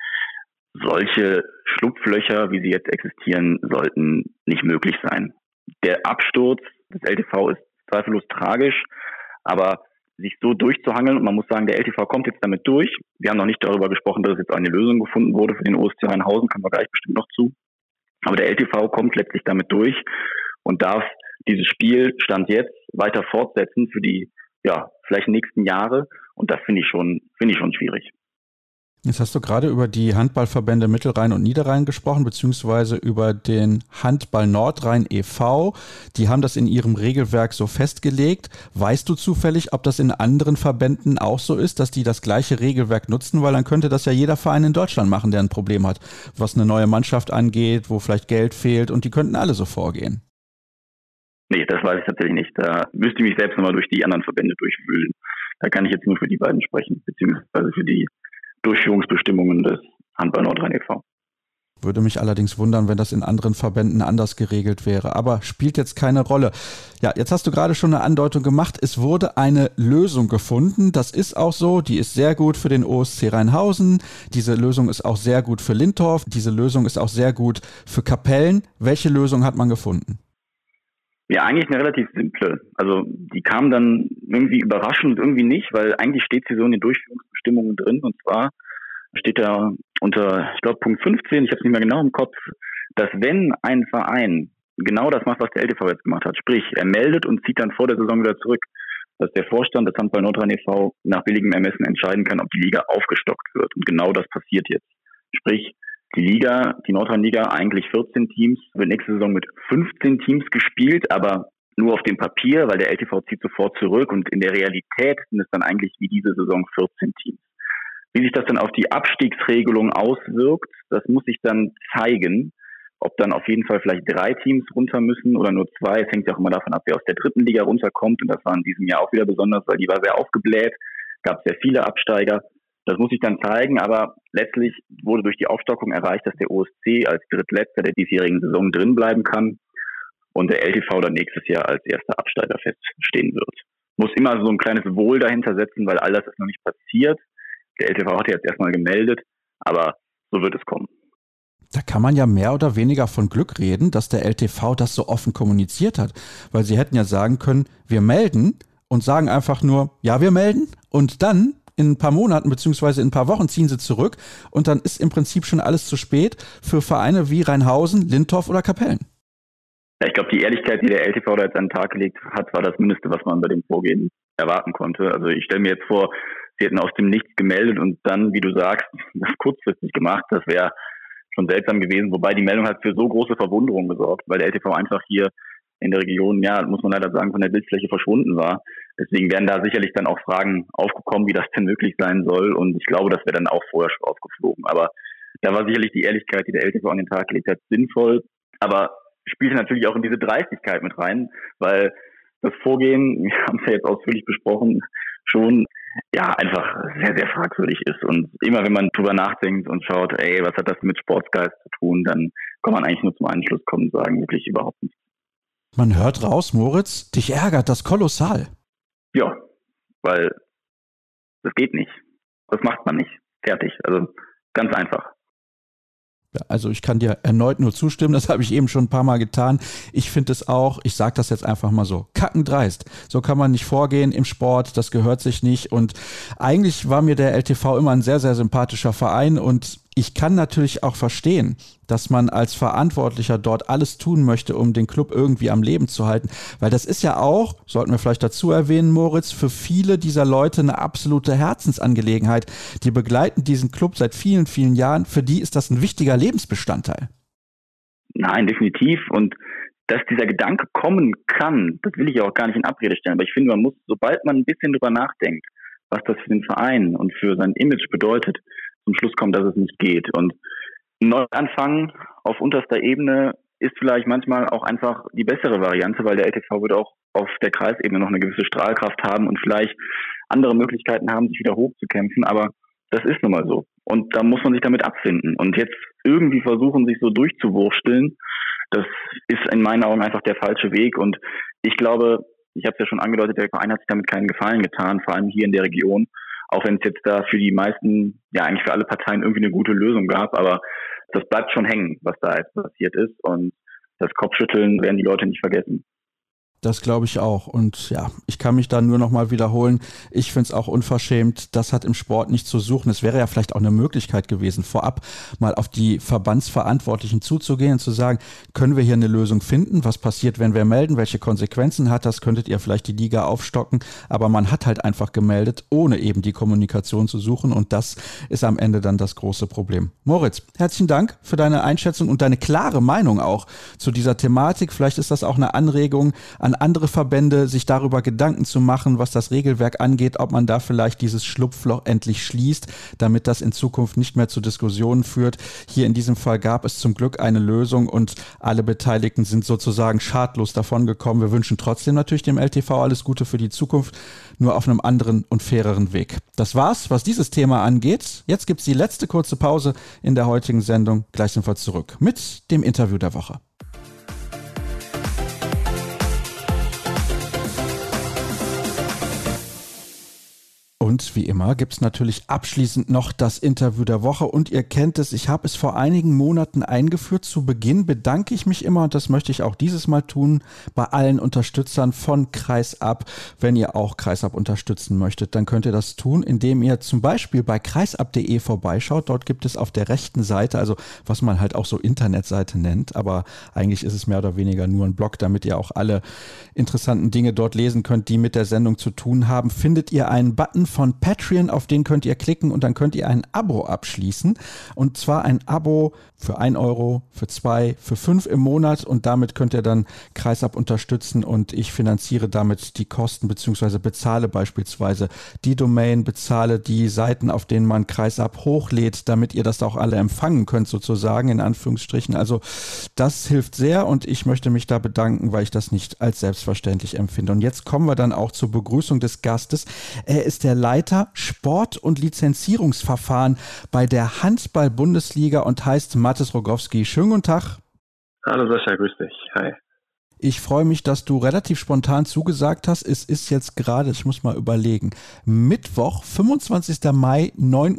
solche Schlupflöcher, wie sie jetzt existieren, sollten nicht möglich sein. Der Absturz des LTV ist zweifellos tragisch, aber sich so durchzuhangeln, und man muss sagen, der LTV kommt jetzt damit durch. Wir haben noch nicht darüber gesprochen, dass jetzt eine Lösung gefunden wurde für den OSC Rheinhausen, kommen wir gleich bestimmt noch zu. Aber der LTV kommt letztlich damit durch und darf dieses Spiel Stand jetzt weiter fortsetzen für die, ja, vielleicht nächsten Jahre. Und das finde ich schon, finde ich schon schwierig. Jetzt hast du gerade über die Handballverbände Mittelrhein und Niederrhein gesprochen, beziehungsweise über den Handball Nordrhein e.V. Die haben das in ihrem Regelwerk so festgelegt. Weißt du zufällig, ob das in anderen Verbänden auch so ist, dass die das gleiche Regelwerk nutzen? Weil dann könnte das ja jeder Verein in Deutschland machen, der ein Problem hat, was eine neue Mannschaft angeht, wo vielleicht Geld fehlt und die könnten alle so vorgehen. Nee, das weiß ich tatsächlich nicht. Da müsste ich mich selbst nochmal durch die anderen Verbände durchwühlen. Da kann ich jetzt nur für die beiden sprechen, beziehungsweise für die Durchführungsbestimmungen des Handball Nordrhein e.V. Würde mich allerdings wundern, wenn das in anderen Verbänden anders geregelt wäre. Aber spielt jetzt keine Rolle. Ja, jetzt hast du gerade schon eine Andeutung gemacht. Es wurde eine Lösung gefunden. Das ist auch so. Die ist sehr gut für den OSC Rheinhausen. Diese Lösung ist auch sehr gut für Lindorf. Diese Lösung ist auch sehr gut für Kapellen. Welche Lösung hat man gefunden? Ja, eigentlich eine relativ simple. Also die kam dann irgendwie überraschend irgendwie nicht, weil eigentlich steht sie so in den Durchführungsbestimmungen drin. Und zwar steht da unter, ich glaube, Punkt 15, ich habe es nicht mehr genau im Kopf, dass wenn ein Verein genau das macht, was der LTV jetzt gemacht hat, sprich, er meldet und zieht dann vor der Saison wieder zurück, dass der Vorstand des Handball Nordrhein e.V. nach billigem Ermessen entscheiden kann, ob die Liga aufgestockt wird. Und genau das passiert jetzt. Sprich, die Liga, die Nordrhein-Liga, eigentlich 14 Teams, wird nächste Saison mit 15 Teams gespielt, aber nur auf dem Papier, weil der LTV zieht sofort zurück und in der Realität sind es dann eigentlich wie diese Saison 14 Teams. Wie sich das dann auf die Abstiegsregelung auswirkt, das muss sich dann zeigen, ob dann auf jeden Fall vielleicht drei Teams runter müssen oder nur zwei. Es hängt ja auch immer davon ab, wer aus der dritten Liga runterkommt und das war in diesem Jahr auch wieder besonders, weil die war sehr aufgebläht, gab sehr viele Absteiger. Das muss sich dann zeigen, aber letztlich wurde durch die Aufstockung erreicht, dass der OSC als Drittletzter der diesjährigen Saison drin bleiben kann und der LTV dann nächstes Jahr als erster Absteiger feststehen wird. Muss immer so ein kleines Wohl dahinter setzen, weil all das ist noch nicht passiert. Der LTV hat jetzt erstmal gemeldet, aber so wird es kommen. Da kann man ja mehr oder weniger von Glück reden, dass der LTV das so offen kommuniziert hat, weil sie hätten ja sagen können, wir melden und sagen einfach nur, ja, wir melden und dann in ein paar Monaten beziehungsweise in ein paar Wochen ziehen sie zurück und dann ist im Prinzip schon alles zu spät für Vereine wie Rheinhausen, Lindorf oder Kapellen. Ich glaube, die Ehrlichkeit, die der LTV da jetzt an den Tag gelegt hat, war das Mindeste, was man bei dem Vorgehen erwarten konnte. Also ich stelle mir jetzt vor, sie hätten aus dem Nichts gemeldet und dann, wie du sagst, das kurzfristig gemacht. Das wäre schon seltsam gewesen, wobei die Meldung hat für so große Verwunderung gesorgt, weil der LTV einfach hier in der Region, ja, muss man leider sagen, von der Bildfläche verschwunden war. Deswegen werden da sicherlich dann auch Fragen aufgekommen, wie das denn möglich sein soll. Und ich glaube, das wäre dann auch vorher schon aufgeflogen. Aber da war sicherlich die Ehrlichkeit, die der LTV an den Tag gelegt hat, sinnvoll. Aber spielte natürlich auch in diese Dreistigkeit mit rein, weil das Vorgehen, wir haben es ja jetzt ausführlich besprochen, schon ja einfach sehr, sehr fragwürdig ist. Und immer wenn man drüber nachdenkt und schaut, ey, was hat das mit Sportsgeist zu tun, dann kann man eigentlich nur zum Einschluss kommen und sagen, wirklich überhaupt nichts. Man hört raus, Moritz, dich ärgert das kolossal. Ja, weil das geht nicht. Das macht man nicht. Fertig. Also ganz einfach. Also ich kann dir erneut nur zustimmen, das habe ich eben schon ein paar Mal getan. Ich finde es auch, ich sage das jetzt einfach mal so, kackendreist. So kann man nicht vorgehen im Sport, das gehört sich nicht. Und eigentlich war mir der LTV immer ein sehr, sehr sympathischer Verein und ich kann natürlich auch verstehen, dass man als Verantwortlicher dort alles tun möchte, um den Club irgendwie am Leben zu halten. Weil das ist ja auch, sollten wir vielleicht dazu erwähnen, Moritz, für viele dieser Leute eine absolute Herzensangelegenheit. Die begleiten diesen Club seit vielen, vielen Jahren. Für die ist das ein wichtiger Lebensbestandteil. Nein, definitiv. Und dass dieser Gedanke kommen kann, das will ich auch gar nicht in Abrede stellen. Aber ich finde, man muss, sobald man ein bisschen drüber nachdenkt, was das für den Verein und für sein Image bedeutet, zum Schluss kommen, dass es nicht geht. Und Neuanfang auf unterster Ebene ist vielleicht manchmal auch einfach die bessere Variante, weil der LTV wird auch auf der Kreisebene noch eine gewisse Strahlkraft haben und vielleicht andere Möglichkeiten haben, sich wieder hochzukämpfen. Aber das ist nun mal so. Und da muss man sich damit abfinden. Und jetzt irgendwie versuchen, sich so durchzuwursteln, das ist in meinen Augen einfach der falsche Weg. Und ich glaube, ich habe es ja schon angedeutet, der Verein hat sich damit keinen Gefallen getan, vor allem hier in der Region. Auch wenn es jetzt da für die meisten, ja eigentlich für alle Parteien irgendwie eine gute Lösung gab. Aber das bleibt schon hängen, was da jetzt passiert ist. Und das Kopfschütteln werden die Leute nicht vergessen. Das glaube ich auch. Und ja, ich kann mich da nur noch mal wiederholen. Ich finde es auch unverschämt. Das hat im Sport nicht zu suchen. Es wäre ja vielleicht auch eine Möglichkeit gewesen, vorab mal auf die Verbandsverantwortlichen zuzugehen und zu sagen, können wir hier eine Lösung finden? Was passiert, wenn wir melden? Welche Konsequenzen hat das? Könntet ihr vielleicht die Liga aufstocken? Aber man hat halt einfach gemeldet, ohne eben die Kommunikation zu suchen. Und das ist am Ende dann das große Problem. Moritz, herzlichen Dank für deine Einschätzung und deine klare Meinung auch zu dieser Thematik. Vielleicht ist das auch eine Anregung an andere Verbände, sich darüber Gedanken zu machen, was das Regelwerk angeht, ob man da vielleicht dieses Schlupfloch endlich schließt, damit das in Zukunft nicht mehr zu Diskussionen führt. Hier in diesem Fall gab es zum Glück eine Lösung und alle Beteiligten sind sozusagen schadlos davongekommen. Wir wünschen trotzdem natürlich dem LTV alles Gute für die Zukunft, nur auf einem anderen und faireren Weg. Das war's, was dieses Thema angeht. Jetzt gibt's die letzte kurze Pause in der heutigen Sendung. Gleich sind wir zurück mit dem Interview der Woche. Und wie immer gibt es natürlich abschließend noch das Interview der Woche. Und ihr kennt es, ich habe es vor einigen Monaten eingeführt. Zu Beginn bedanke ich mich immer, und das möchte ich auch dieses Mal tun, bei allen Unterstützern von Kreisab. Wenn ihr auch Kreisab unterstützen möchtet, dann könnt ihr das tun, indem ihr zum Beispiel bei kreisab.de vorbeischaut. Dort gibt es auf der rechten Seite, also was man halt auch so Internetseite nennt, aber eigentlich ist es mehr oder weniger nur ein Blog, damit ihr auch alle interessanten Dinge dort lesen könnt, die mit der Sendung zu tun haben, findet ihr einen Button von Patreon, auf den könnt ihr klicken und dann könnt ihr ein Abo abschließen. Und zwar ein Abo für ein Euro, für zwei, für fünf im Monat und damit könnt ihr dann Kreisab unterstützen und ich finanziere damit die Kosten beziehungsweise bezahle beispielsweise die Domain, bezahle die Seiten, auf denen man Kreisab hochlädt, damit ihr das auch alle empfangen könnt sozusagen in Anführungsstrichen. Also das hilft sehr und ich möchte mich da bedanken, weil ich das nicht als selbstverständlich empfinde. Und jetzt kommen wir dann auch zur Begrüßung des Gastes. Er ist der Leiter Sport- und Lizenzierungsverfahren bei der Handball-Bundesliga und heißt Mathis Rogowski. Schönen guten Tag. Hallo Sascha, grüß dich. Hi. Ich freue mich, dass du relativ spontan zugesagt hast. Es ist jetzt gerade, ich muss mal überlegen, Mittwoch, 25. Mai, 9.20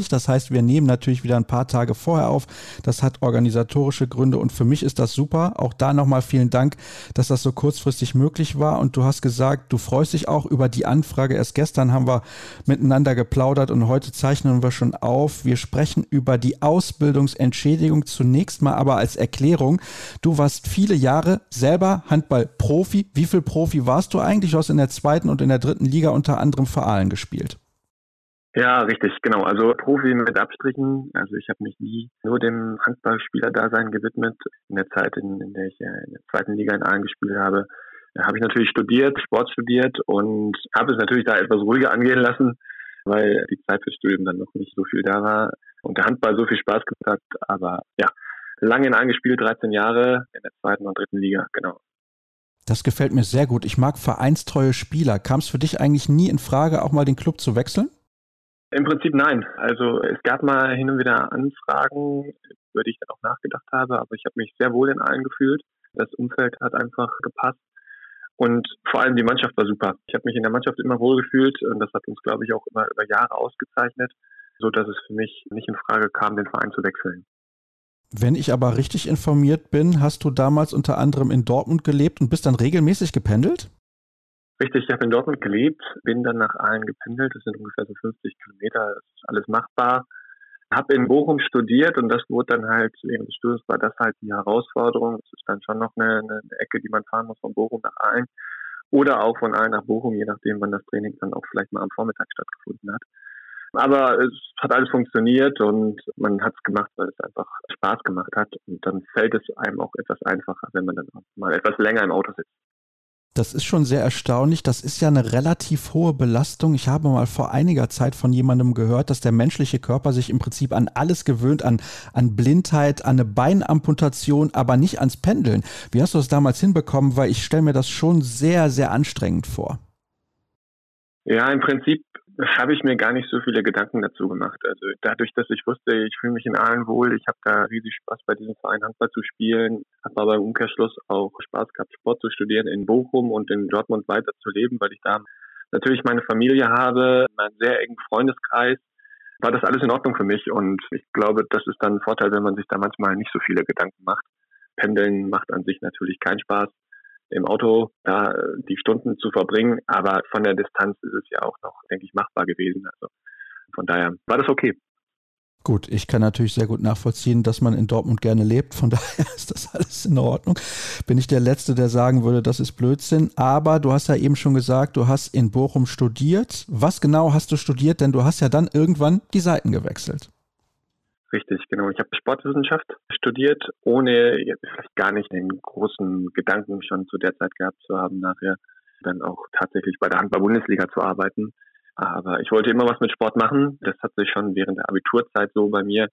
Uhr. Das heißt, wir nehmen natürlich wieder ein paar Tage vorher auf. Das hat organisatorische Gründe und für mich ist das super. Auch da nochmal vielen Dank, dass das so kurzfristig möglich war. Und du hast gesagt, du freust dich auch über die Anfrage. Erst gestern haben wir miteinander geplaudert und heute zeichnen wir schon auf. Wir sprechen über die Ausbildungsentschädigung zunächst mal aber als Erklärung. Du warst viele Jahre selber Handball-Profi. Wie viel Profi warst du eigentlich? Du hast in der zweiten und in der dritten Liga unter anderem für Aalen gespielt. Ja, richtig, genau. Also Profi mit Abstrichen. Also ich habe mich nie nur dem Handballspieler-Dasein gewidmet. In der Zeit, in, in, der ich in der zweiten Liga in Aalen gespielt habe, habe ich natürlich studiert, Sport studiert und habe es natürlich da etwas ruhiger angehen lassen, weil die Zeit fürs Studium dann noch nicht so viel da war und der Handball so viel Spaß gemacht hat. Aber ja, lange in angespielt, 13 Jahre in der zweiten und dritten Liga, genau. Das gefällt mir sehr gut. Ich mag vereinstreue Spieler. Kam es für dich eigentlich nie in Frage, auch mal den Club zu wechseln? Im Prinzip nein. Also es gab mal hin und wieder Anfragen, über die ich dann auch nachgedacht habe, aber ich habe mich sehr wohl in allen gefühlt. Das Umfeld hat einfach gepasst. Und vor allem die Mannschaft war super. Ich habe mich in der Mannschaft immer wohl gefühlt und das hat uns, glaube ich, auch immer über Jahre ausgezeichnet, so dass es für mich nicht in Frage kam, den Verein zu wechseln. Wenn ich aber richtig informiert bin, hast du damals unter anderem in Dortmund gelebt und bist dann regelmäßig gependelt? Richtig, ich habe in Dortmund gelebt, bin dann nach Aalen gependelt. Das sind ungefähr so 50 Kilometer, das ist alles machbar. Habe in Bochum studiert und das wurde dann halt, während des Studiums war das halt die Herausforderung. Das ist dann schon noch eine, eine Ecke, die man fahren muss von Bochum nach Aalen. Oder auch von Aalen nach Bochum, je nachdem, wann das Training dann auch vielleicht mal am Vormittag stattgefunden hat. Aber es hat alles funktioniert und man hat es gemacht, weil es einfach Spaß gemacht hat. Und dann fällt es einem auch etwas einfacher, wenn man dann auch mal etwas länger im Auto sitzt. Das ist schon sehr erstaunlich. Das ist ja eine relativ hohe Belastung. Ich habe mal vor einiger Zeit von jemandem gehört, dass der menschliche Körper sich im Prinzip an alles gewöhnt, an, an Blindheit, an eine Beinamputation, aber nicht ans Pendeln. Wie hast du das damals hinbekommen? Weil ich stelle mir das schon sehr, sehr anstrengend vor. Ja, im Prinzip habe ich mir gar nicht so viele Gedanken dazu gemacht. Also dadurch, dass ich wusste, ich fühle mich in allen wohl, ich habe da riesig Spaß bei diesem Verein Handball zu spielen, habe aber im Umkehrschluss auch Spaß gehabt, Sport zu studieren in Bochum und in Dortmund weiter zu leben, weil ich da natürlich meine Familie habe, meinen sehr engen Freundeskreis, war das alles in Ordnung für mich und ich glaube, das ist dann ein Vorteil, wenn man sich da manchmal nicht so viele Gedanken macht. Pendeln macht an sich natürlich keinen Spaß im Auto da die Stunden zu verbringen, aber von der Distanz ist es ja auch noch, denke ich, machbar gewesen. Also von daher war das okay. Gut, ich kann natürlich sehr gut nachvollziehen, dass man in Dortmund gerne lebt. Von daher ist das alles in Ordnung. Bin ich der Letzte, der sagen würde, das ist Blödsinn. Aber du hast ja eben schon gesagt, du hast in Bochum studiert. Was genau hast du studiert? Denn du hast ja dann irgendwann die Seiten gewechselt. Richtig, genau. Ich habe Sportwissenschaft studiert, ohne vielleicht gar nicht den großen Gedanken schon zu der Zeit gehabt zu haben, nachher dann auch tatsächlich bei der Handball-Bundesliga zu arbeiten. Aber ich wollte immer was mit Sport machen. Das hat sich schon während der Abiturzeit so bei mir,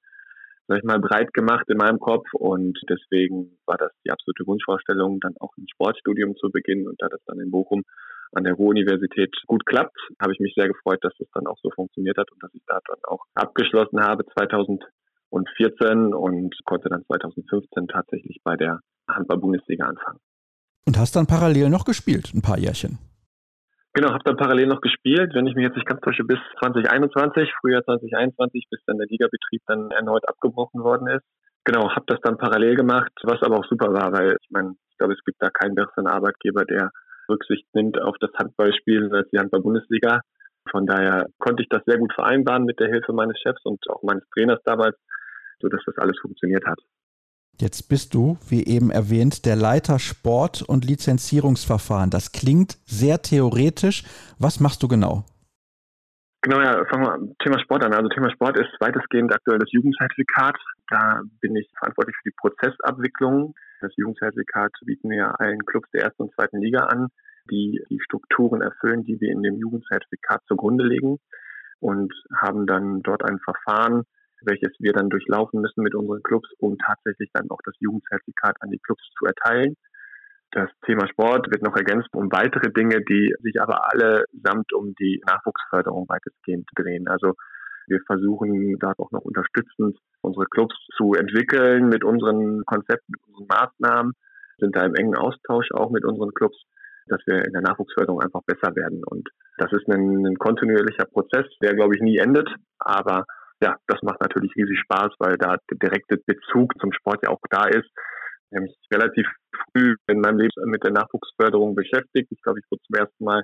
sag ich mal, breit gemacht in meinem Kopf. Und deswegen war das die absolute Wunschvorstellung, dann auch ein Sportstudium zu beginnen. Und da das dann in Bochum an der Ruhr-Universität gut klappt, habe ich mich sehr gefreut, dass das dann auch so funktioniert hat und dass ich da dann auch abgeschlossen habe 2000 und 14 und konnte dann 2015 tatsächlich bei der Handball-Bundesliga anfangen. Und hast dann parallel noch gespielt, ein paar Jährchen? Genau, habe dann parallel noch gespielt, wenn ich mich jetzt nicht ganz täusche, bis 2021, Frühjahr 2021, bis dann der Ligabetrieb dann erneut abgebrochen worden ist. Genau, habe das dann parallel gemacht, was aber auch super war, weil ich meine, ich glaube, es gibt da keinen besseren Arbeitgeber, der Rücksicht nimmt auf das Handballspiel als die Handball-Bundesliga. Von daher konnte ich das sehr gut vereinbaren mit der Hilfe meines Chefs und auch meines Trainers damals sodass das alles funktioniert hat. Jetzt bist du, wie eben erwähnt, der Leiter Sport und Lizenzierungsverfahren. Das klingt sehr theoretisch. Was machst du genau? Genau, ja, fangen wir am Thema Sport an. Also Thema Sport ist weitestgehend aktuell das Jugendzertifikat. Da bin ich verantwortlich für die Prozessabwicklung. Das Jugendzertifikat bieten wir allen Clubs der ersten und zweiten Liga an, die die Strukturen erfüllen, die wir in dem Jugendzertifikat zugrunde legen und haben dann dort ein Verfahren, welches wir dann durchlaufen müssen mit unseren Clubs, um tatsächlich dann auch das Jugendzertifikat an die Clubs zu erteilen. Das Thema Sport wird noch ergänzt um weitere Dinge, die sich aber alle samt um die Nachwuchsförderung weitestgehend drehen. Also wir versuchen da auch noch unterstützend unsere Clubs zu entwickeln mit unseren Konzepten, mit unseren Maßnahmen, sind da im engen Austausch auch mit unseren Clubs, dass wir in der Nachwuchsförderung einfach besser werden. Und das ist ein, ein kontinuierlicher Prozess, der, glaube ich, nie endet, aber ja, das macht natürlich riesig Spaß, weil da der direkte Bezug zum Sport ja auch da ist. Ich habe mich relativ früh in meinem Leben mit der Nachwuchsförderung beschäftigt. Ich glaube, ich wurde zum ersten Mal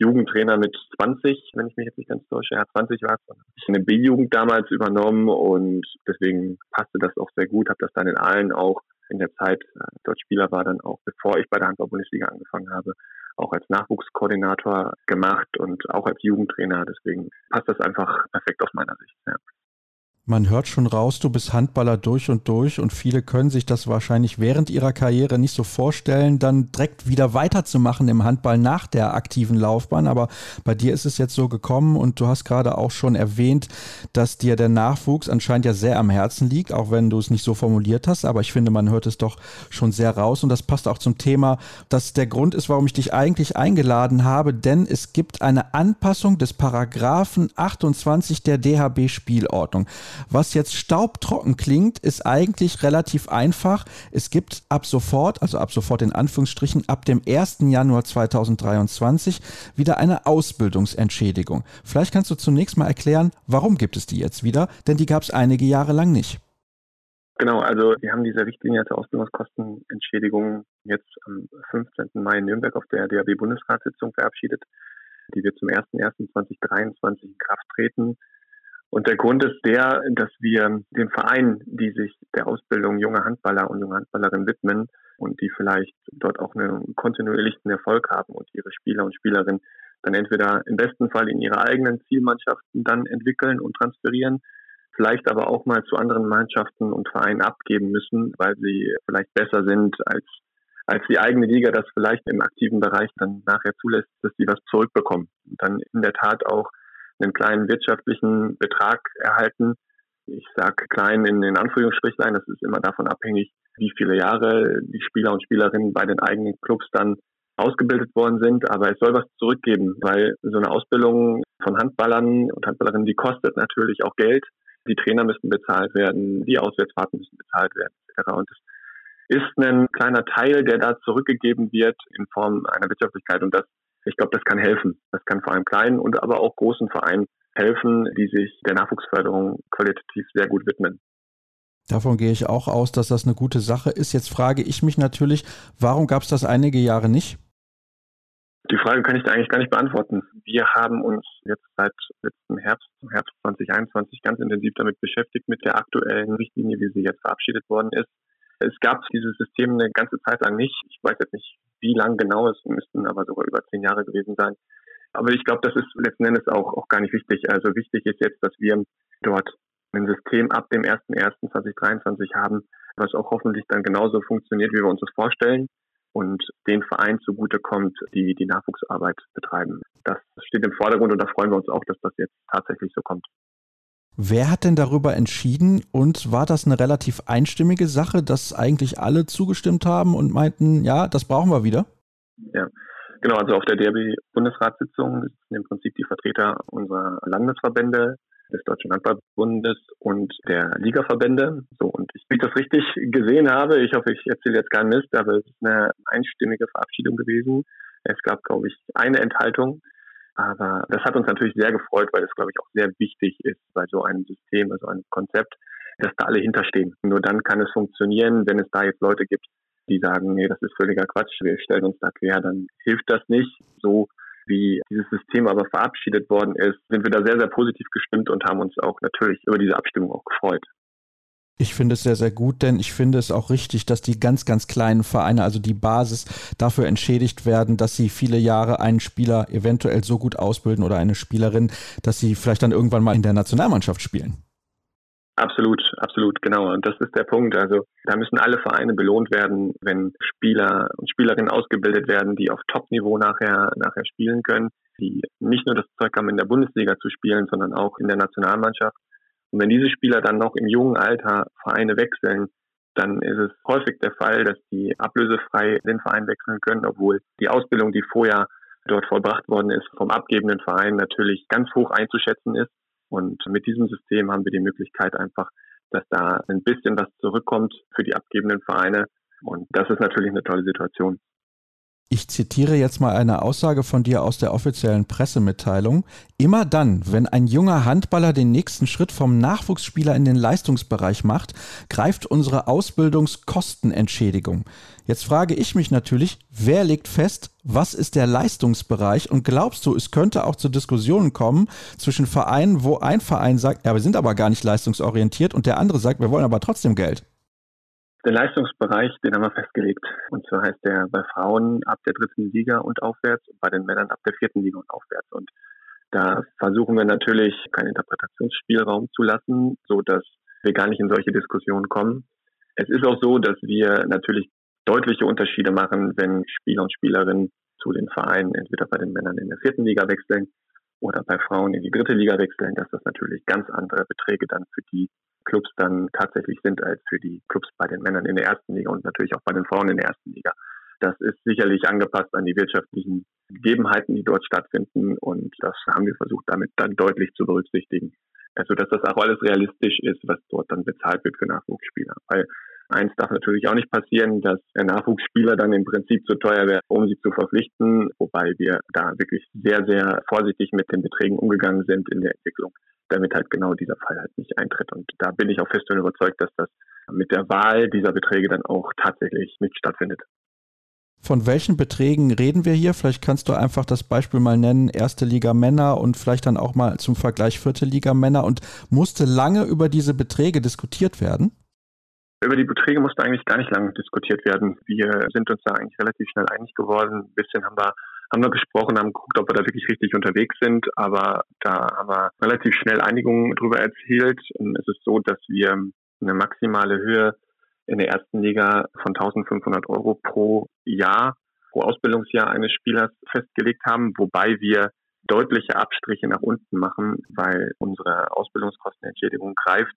Jugendtrainer mit 20, wenn ich mich jetzt nicht ganz täusche. Ja, 20 war es. Ich eine B-Jugend damals übernommen und deswegen passte das auch sehr gut. Habe das dann in allen auch in der Zeit äh, dort Spieler war, dann auch bevor ich bei der Handball-Bundesliga angefangen habe, auch als Nachwuchskoordinator gemacht und auch als Jugendtrainer. Deswegen passt das einfach perfekt aus meiner Sicht. Ja. Man hört schon raus, du bist Handballer durch und durch und viele können sich das wahrscheinlich während ihrer Karriere nicht so vorstellen, dann direkt wieder weiterzumachen im Handball nach der aktiven Laufbahn. Aber bei dir ist es jetzt so gekommen und du hast gerade auch schon erwähnt, dass dir der Nachwuchs anscheinend ja sehr am Herzen liegt, auch wenn du es nicht so formuliert hast. Aber ich finde, man hört es doch schon sehr raus und das passt auch zum Thema, dass der Grund ist, warum ich dich eigentlich eingeladen habe, denn es gibt eine Anpassung des Paragraphen 28 der DHB-Spielordnung. Was jetzt staubtrocken klingt, ist eigentlich relativ einfach. Es gibt ab sofort, also ab sofort in Anführungsstrichen, ab dem 1. Januar 2023 wieder eine Ausbildungsentschädigung. Vielleicht kannst du zunächst mal erklären, warum gibt es die jetzt wieder? Denn die gab es einige Jahre lang nicht. Genau, also wir haben diese Richtlinie zur Ausbildungskostenentschädigung jetzt am 15. Mai in Nürnberg auf der DAB-Bundesratssitzung verabschiedet. Die wird zum 01.01.2023 in Kraft treten. Und der Grund ist der, dass wir den Vereinen, die sich der Ausbildung junger Handballer und junger Handballerinnen widmen und die vielleicht dort auch einen kontinuierlichen Erfolg haben und ihre Spieler und Spielerinnen dann entweder im besten Fall in ihre eigenen Zielmannschaften dann entwickeln und transferieren, vielleicht aber auch mal zu anderen Mannschaften und Vereinen abgeben müssen, weil sie vielleicht besser sind als als die eigene Liga das vielleicht im aktiven Bereich dann nachher zulässt, dass die was zurückbekommen. Und dann in der Tat auch einen kleinen wirtschaftlichen Betrag erhalten. Ich sage klein in den Anführungsstrichlein, das ist immer davon abhängig, wie viele Jahre die Spieler und Spielerinnen bei den eigenen Clubs dann ausgebildet worden sind, aber es soll was zurückgeben, weil so eine Ausbildung von Handballern und Handballerinnen, die kostet natürlich auch Geld. Die Trainer müssen bezahlt werden, die Auswärtsfahrten müssen bezahlt werden, etc. Und es ist ein kleiner Teil, der da zurückgegeben wird in Form einer Wirtschaftlichkeit. Und das, ich glaube, das kann helfen. Das kann vor allem kleinen und aber auch großen Vereinen helfen, die sich der Nachwuchsförderung qualitativ sehr gut widmen. Davon gehe ich auch aus, dass das eine gute Sache ist. Jetzt frage ich mich natürlich, warum gab es das einige Jahre nicht? Die Frage kann ich da eigentlich gar nicht beantworten. Wir haben uns jetzt seit letzten Herbst, Herbst 2021 ganz intensiv damit beschäftigt mit der aktuellen Richtlinie, wie sie jetzt verabschiedet worden ist. Es gab dieses System eine ganze Zeit lang nicht. Ich weiß jetzt nicht, wie lang genau, es müssten aber sogar über zehn Jahre gewesen sein. Aber ich glaube, das ist letzten Endes auch, auch gar nicht wichtig. Also wichtig ist jetzt, dass wir dort ein System ab dem 01.01.2023 haben, was auch hoffentlich dann genauso funktioniert, wie wir uns das vorstellen und den Verein zugutekommt, die die Nachwuchsarbeit betreiben. Das steht im Vordergrund und da freuen wir uns auch, dass das jetzt tatsächlich so kommt. Wer hat denn darüber entschieden und war das eine relativ einstimmige Sache, dass eigentlich alle zugestimmt haben und meinten, ja, das brauchen wir wieder? Ja, genau. Also auf der DRB-Bundesratssitzung sind im Prinzip die Vertreter unserer Landesverbände des Deutschen Handballbundes und der Ligaverbände. So, und ich, wie ich das richtig gesehen habe, ich hoffe, ich erzähle jetzt keinen Mist, aber es ist eine einstimmige Verabschiedung gewesen. Es gab, glaube ich, eine Enthaltung. Aber das hat uns natürlich sehr gefreut, weil es, glaube ich, auch sehr wichtig ist bei so einem System, also einem Konzept, dass da alle hinterstehen. Nur dann kann es funktionieren, wenn es da jetzt Leute gibt, die sagen, nee, das ist völliger Quatsch, wir stellen uns da quer, dann hilft das nicht. So wie dieses System aber verabschiedet worden ist, sind wir da sehr, sehr positiv gestimmt und haben uns auch natürlich über diese Abstimmung auch gefreut. Ich finde es sehr, sehr gut, denn ich finde es auch richtig, dass die ganz, ganz kleinen Vereine, also die Basis, dafür entschädigt werden, dass sie viele Jahre einen Spieler eventuell so gut ausbilden oder eine Spielerin, dass sie vielleicht dann irgendwann mal in der Nationalmannschaft spielen. Absolut, absolut, genau. Und das ist der Punkt. Also da müssen alle Vereine belohnt werden, wenn Spieler und Spielerinnen ausgebildet werden, die auf Top-Niveau nachher, nachher spielen können, die nicht nur das Zeug haben, in der Bundesliga zu spielen, sondern auch in der Nationalmannschaft. Und wenn diese Spieler dann noch im jungen Alter Vereine wechseln, dann ist es häufig der Fall, dass die ablösefrei den Verein wechseln können, obwohl die Ausbildung, die vorher dort vollbracht worden ist, vom abgebenden Verein natürlich ganz hoch einzuschätzen ist. Und mit diesem System haben wir die Möglichkeit einfach, dass da ein bisschen was zurückkommt für die abgebenden Vereine. Und das ist natürlich eine tolle Situation. Ich zitiere jetzt mal eine Aussage von dir aus der offiziellen Pressemitteilung. Immer dann, wenn ein junger Handballer den nächsten Schritt vom Nachwuchsspieler in den Leistungsbereich macht, greift unsere Ausbildungskostenentschädigung. Jetzt frage ich mich natürlich, wer legt fest, was ist der Leistungsbereich und glaubst du, es könnte auch zu Diskussionen kommen zwischen Vereinen, wo ein Verein sagt, ja, wir sind aber gar nicht leistungsorientiert und der andere sagt, wir wollen aber trotzdem Geld? Der Leistungsbereich, den haben wir festgelegt. Und zwar heißt der bei Frauen ab der dritten Liga und aufwärts und bei den Männern ab der vierten Liga und aufwärts. Und da versuchen wir natürlich keinen Interpretationsspielraum zu lassen, so dass wir gar nicht in solche Diskussionen kommen. Es ist auch so, dass wir natürlich deutliche Unterschiede machen, wenn Spieler und Spielerinnen zu den Vereinen entweder bei den Männern in der vierten Liga wechseln oder bei Frauen in die dritte Liga wechseln, dass das natürlich ganz andere Beträge dann für die Clubs dann tatsächlich sind als für die Clubs bei den Männern in der ersten Liga und natürlich auch bei den Frauen in der ersten Liga. Das ist sicherlich angepasst an die wirtschaftlichen Gegebenheiten, die dort stattfinden und das haben wir versucht damit dann deutlich zu berücksichtigen. Also dass das auch alles realistisch ist, was dort dann bezahlt wird für Nachwuchsspieler. Weil eins darf natürlich auch nicht passieren, dass der Nachwuchsspieler dann im Prinzip zu teuer wäre, um sie zu verpflichten, wobei wir da wirklich sehr, sehr vorsichtig mit den Beträgen umgegangen sind in der Entwicklung damit halt genau dieser Fall halt nicht eintritt. Und da bin ich auch fest und überzeugt, dass das mit der Wahl dieser Beträge dann auch tatsächlich nicht stattfindet. Von welchen Beträgen reden wir hier? Vielleicht kannst du einfach das Beispiel mal nennen, erste Liga Männer und vielleicht dann auch mal zum Vergleich vierte Liga Männer und musste lange über diese Beträge diskutiert werden? Über die Beträge musste eigentlich gar nicht lange diskutiert werden. Wir sind uns da eigentlich relativ schnell einig geworden. Ein bisschen haben wir haben wir gesprochen, haben geguckt, ob wir da wirklich richtig unterwegs sind, aber da haben wir relativ schnell Einigungen darüber erzielt. Es ist so, dass wir eine maximale Höhe in der ersten Liga von 1500 Euro pro Jahr, pro Ausbildungsjahr eines Spielers festgelegt haben, wobei wir deutliche Abstriche nach unten machen, weil unsere Ausbildungskostenentschädigung greift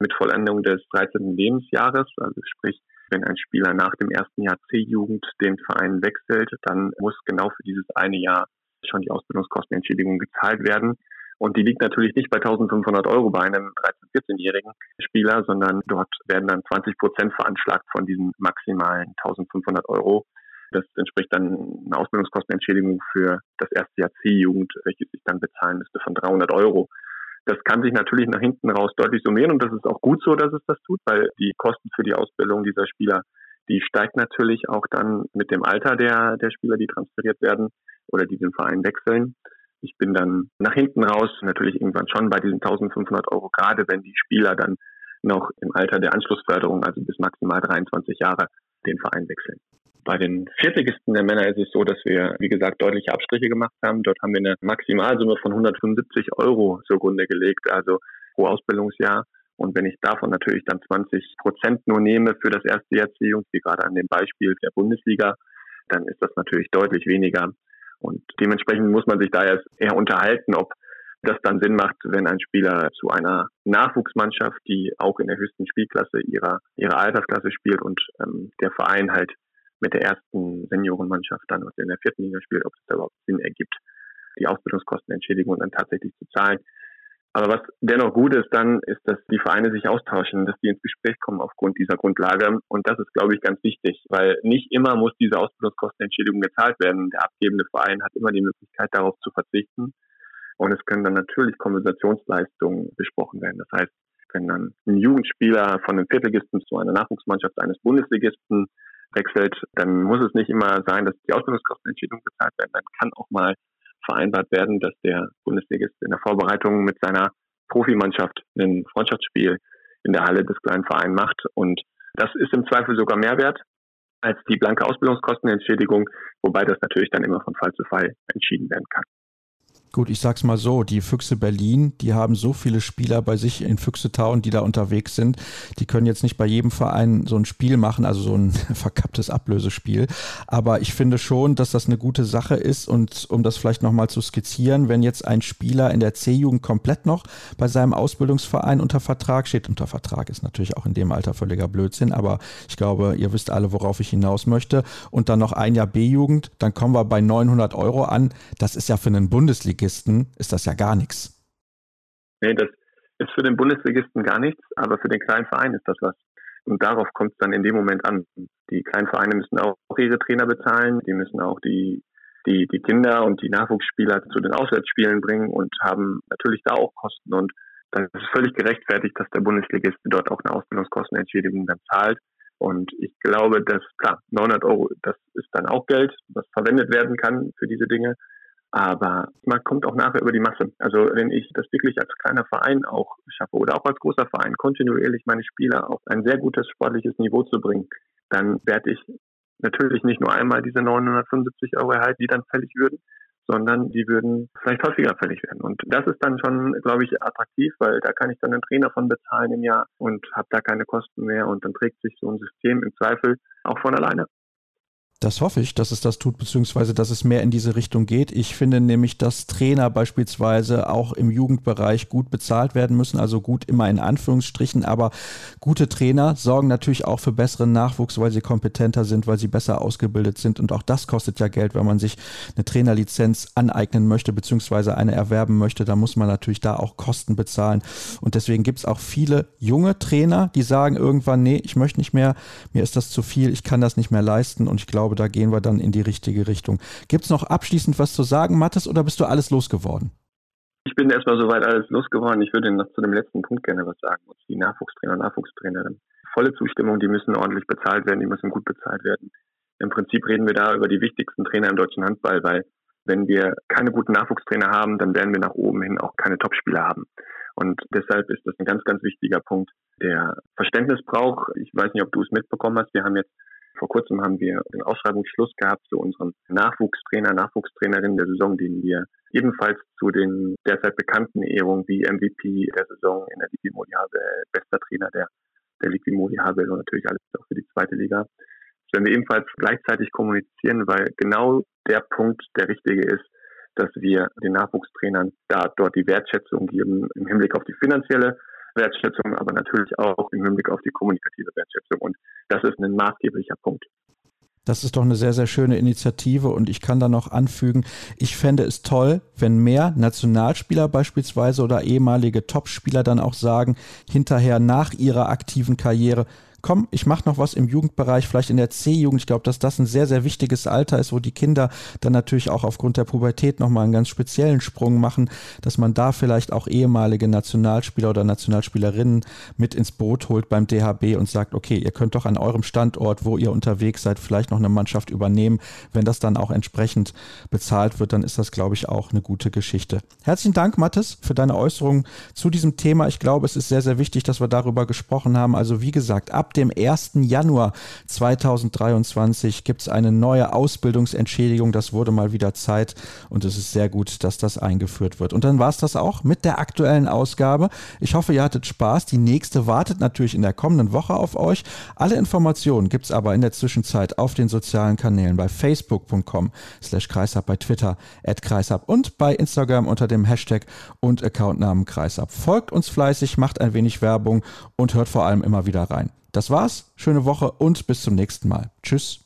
mit Vollendung des 13. Lebensjahres, also sprich, wenn ein Spieler nach dem ersten Jahr C-Jugend den Verein wechselt, dann muss genau für dieses eine Jahr schon die Ausbildungskostenentschädigung gezahlt werden. Und die liegt natürlich nicht bei 1500 Euro bei einem 13-, 14-jährigen Spieler, sondern dort werden dann 20 Prozent veranschlagt von diesen maximalen 1500 Euro. Das entspricht dann einer Ausbildungskostenentschädigung für das erste Jahr C-Jugend, welches sich dann bezahlen müsste von 300 Euro. Das kann sich natürlich nach hinten raus deutlich summieren und das ist auch gut so, dass es das tut, weil die Kosten für die Ausbildung dieser Spieler, die steigt natürlich auch dann mit dem Alter der, der Spieler, die transferiert werden oder die den Verein wechseln. Ich bin dann nach hinten raus natürlich irgendwann schon bei diesen 1500 Euro, gerade wenn die Spieler dann noch im Alter der Anschlussförderung, also bis maximal 23 Jahre, den Verein wechseln. Bei den Viertligisten der Männer ist es so, dass wir, wie gesagt, deutliche Abstriche gemacht haben. Dort haben wir eine Maximalsumme von 175 Euro zugrunde gelegt, also pro Ausbildungsjahr. Und wenn ich davon natürlich dann 20 Prozent nur nehme für das erste Jahr Erziehung, wie gerade an dem Beispiel der Bundesliga, dann ist das natürlich deutlich weniger. Und dementsprechend muss man sich da erst eher unterhalten, ob das dann Sinn macht, wenn ein Spieler zu einer Nachwuchsmannschaft, die auch in der höchsten Spielklasse ihrer, ihrer Altersklasse spielt und ähm, der Verein halt mit der ersten Seniorenmannschaft dann, was in der vierten Liga spielt, ob es da überhaupt Sinn ergibt, die Ausbildungskostenentschädigung dann tatsächlich zu zahlen. Aber was dennoch gut ist dann, ist, dass die Vereine sich austauschen, dass die ins Gespräch kommen aufgrund dieser Grundlage. Und das ist, glaube ich, ganz wichtig, weil nicht immer muss diese Ausbildungskostenentschädigung gezahlt werden. Der abgebende Verein hat immer die Möglichkeit, darauf zu verzichten. Und es können dann natürlich Kompensationsleistungen besprochen werden. Das heißt, wenn dann ein Jugendspieler von einem Viertelgisten zu einer Nachwuchsmannschaft eines Bundesligisten wechselt, dann muss es nicht immer sein, dass die Ausbildungskostenentschädigung bezahlt werden. Dann kann auch mal vereinbart werden, dass der Bundesligist in der Vorbereitung mit seiner Profimannschaft ein Freundschaftsspiel in der Halle des kleinen Vereins macht. Und das ist im Zweifel sogar mehr wert als die blanke Ausbildungskostenentschädigung, wobei das natürlich dann immer von Fall zu Fall entschieden werden kann. Gut, ich sag's mal so, die Füchse Berlin, die haben so viele Spieler bei sich in Füchse Town, die da unterwegs sind. Die können jetzt nicht bei jedem Verein so ein Spiel machen, also so ein verkapptes Ablösespiel. Aber ich finde schon, dass das eine gute Sache ist. Und um das vielleicht nochmal zu skizzieren, wenn jetzt ein Spieler in der C-Jugend komplett noch bei seinem Ausbildungsverein unter Vertrag steht, unter Vertrag ist natürlich auch in dem Alter völliger Blödsinn, aber ich glaube, ihr wisst alle, worauf ich hinaus möchte. Und dann noch ein Jahr B-Jugend, dann kommen wir bei 900 Euro an. Das ist ja für einen Bundesligisten Bundesligisten ist das ja gar nichts. Nee, das ist für den Bundesligisten gar nichts, aber für den kleinen Verein ist das was. Und darauf kommt es dann in dem Moment an. Die kleinen Vereine müssen auch ihre Trainer bezahlen, die müssen auch die, die, die Kinder und die Nachwuchsspieler zu den Auswärtsspielen bringen und haben natürlich da auch Kosten. Und das ist völlig gerechtfertigt, dass der Bundesligist dort auch eine Ausbildungskostenentschädigung dann zahlt. Und ich glaube, dass, klar, 900 Euro, das ist dann auch Geld, was verwendet werden kann für diese Dinge. Aber man kommt auch nachher über die Masse. Also wenn ich das wirklich als kleiner Verein auch schaffe oder auch als großer Verein kontinuierlich meine Spieler auf ein sehr gutes sportliches Niveau zu bringen, dann werde ich natürlich nicht nur einmal diese 975 Euro erhalten, die dann fällig würden, sondern die würden vielleicht häufiger fällig werden. Und das ist dann schon, glaube ich, attraktiv, weil da kann ich dann einen Trainer von bezahlen im Jahr und habe da keine Kosten mehr und dann trägt sich so ein System im Zweifel auch von alleine. Das hoffe ich, dass es das tut, beziehungsweise dass es mehr in diese Richtung geht. Ich finde nämlich, dass Trainer beispielsweise auch im Jugendbereich gut bezahlt werden müssen, also gut immer in Anführungsstrichen, aber gute Trainer sorgen natürlich auch für besseren Nachwuchs, weil sie kompetenter sind, weil sie besser ausgebildet sind. Und auch das kostet ja Geld, wenn man sich eine Trainerlizenz aneignen möchte, beziehungsweise eine erwerben möchte, da muss man natürlich da auch Kosten bezahlen. Und deswegen gibt es auch viele junge Trainer, die sagen irgendwann, nee, ich möchte nicht mehr, mir ist das zu viel, ich kann das nicht mehr leisten. Und ich glaube, glaube, da gehen wir dann in die richtige Richtung. Gibt es noch abschließend was zu sagen, Mathis, oder bist du alles losgeworden? Ich bin erstmal soweit alles losgeworden. Ich würde noch zu dem letzten Punkt gerne was sagen. Die Nachwuchstrainer, Nachwuchstrainerin. Volle Zustimmung, die müssen ordentlich bezahlt werden, die müssen gut bezahlt werden. Im Prinzip reden wir da über die wichtigsten Trainer im deutschen Handball, weil wenn wir keine guten Nachwuchstrainer haben, dann werden wir nach oben hin auch keine Topspieler haben. Und deshalb ist das ein ganz, ganz wichtiger Punkt, der Verständnis braucht. Ich weiß nicht, ob du es mitbekommen hast. Wir haben jetzt vor kurzem haben wir den Ausschreibungsschluss gehabt für unseren Nachwuchstrainer, Nachwuchstrainerin der Saison, den wir ebenfalls zu den derzeit bekannten Ehrungen wie MVP der Saison in der DP Mondiale, bester Trainer der der liegt wie Modi Habel und natürlich alles auch für die zweite Liga. Das werden wir ebenfalls gleichzeitig kommunizieren, weil genau der Punkt der richtige ist, dass wir den Nachwuchstrainern da dort die Wertschätzung geben im Hinblick auf die finanzielle Wertschätzung, aber natürlich auch im Hinblick auf die kommunikative Wertschätzung. Und das ist ein maßgeblicher Punkt. Das ist doch eine sehr, sehr schöne Initiative und ich kann da noch anfügen, ich fände es toll, wenn mehr Nationalspieler beispielsweise oder ehemalige Topspieler dann auch sagen, hinterher nach ihrer aktiven Karriere, komm, ich mache noch was im Jugendbereich, vielleicht in der C-Jugend. Ich glaube, dass das ein sehr, sehr wichtiges Alter ist, wo die Kinder dann natürlich auch aufgrund der Pubertät nochmal einen ganz speziellen Sprung machen, dass man da vielleicht auch ehemalige Nationalspieler oder Nationalspielerinnen mit ins Boot holt beim DHB und sagt, okay, ihr könnt doch an eurem Standort, wo ihr unterwegs seid, vielleicht noch eine Mannschaft übernehmen. Wenn das dann auch entsprechend bezahlt wird, dann ist das, glaube ich, auch eine gute Geschichte. Herzlichen Dank, Mathis, für deine Äußerungen zu diesem Thema. Ich glaube, es ist sehr, sehr wichtig, dass wir darüber gesprochen haben. Also wie gesagt, ab dem 1. Januar 2023 gibt es eine neue Ausbildungsentschädigung. Das wurde mal wieder Zeit und es ist sehr gut, dass das eingeführt wird. Und dann war es das auch mit der aktuellen Ausgabe. Ich hoffe, ihr hattet Spaß. Die nächste wartet natürlich in der kommenden Woche auf euch. Alle Informationen gibt es aber in der Zwischenzeit auf den sozialen Kanälen bei facebook.com slash kreisab, bei Twitter at kreisab und bei Instagram unter dem Hashtag und Accountnamen kreisab. Folgt uns fleißig, macht ein wenig Werbung und hört vor allem immer wieder rein. Das war's. Schöne Woche und bis zum nächsten Mal. Tschüss.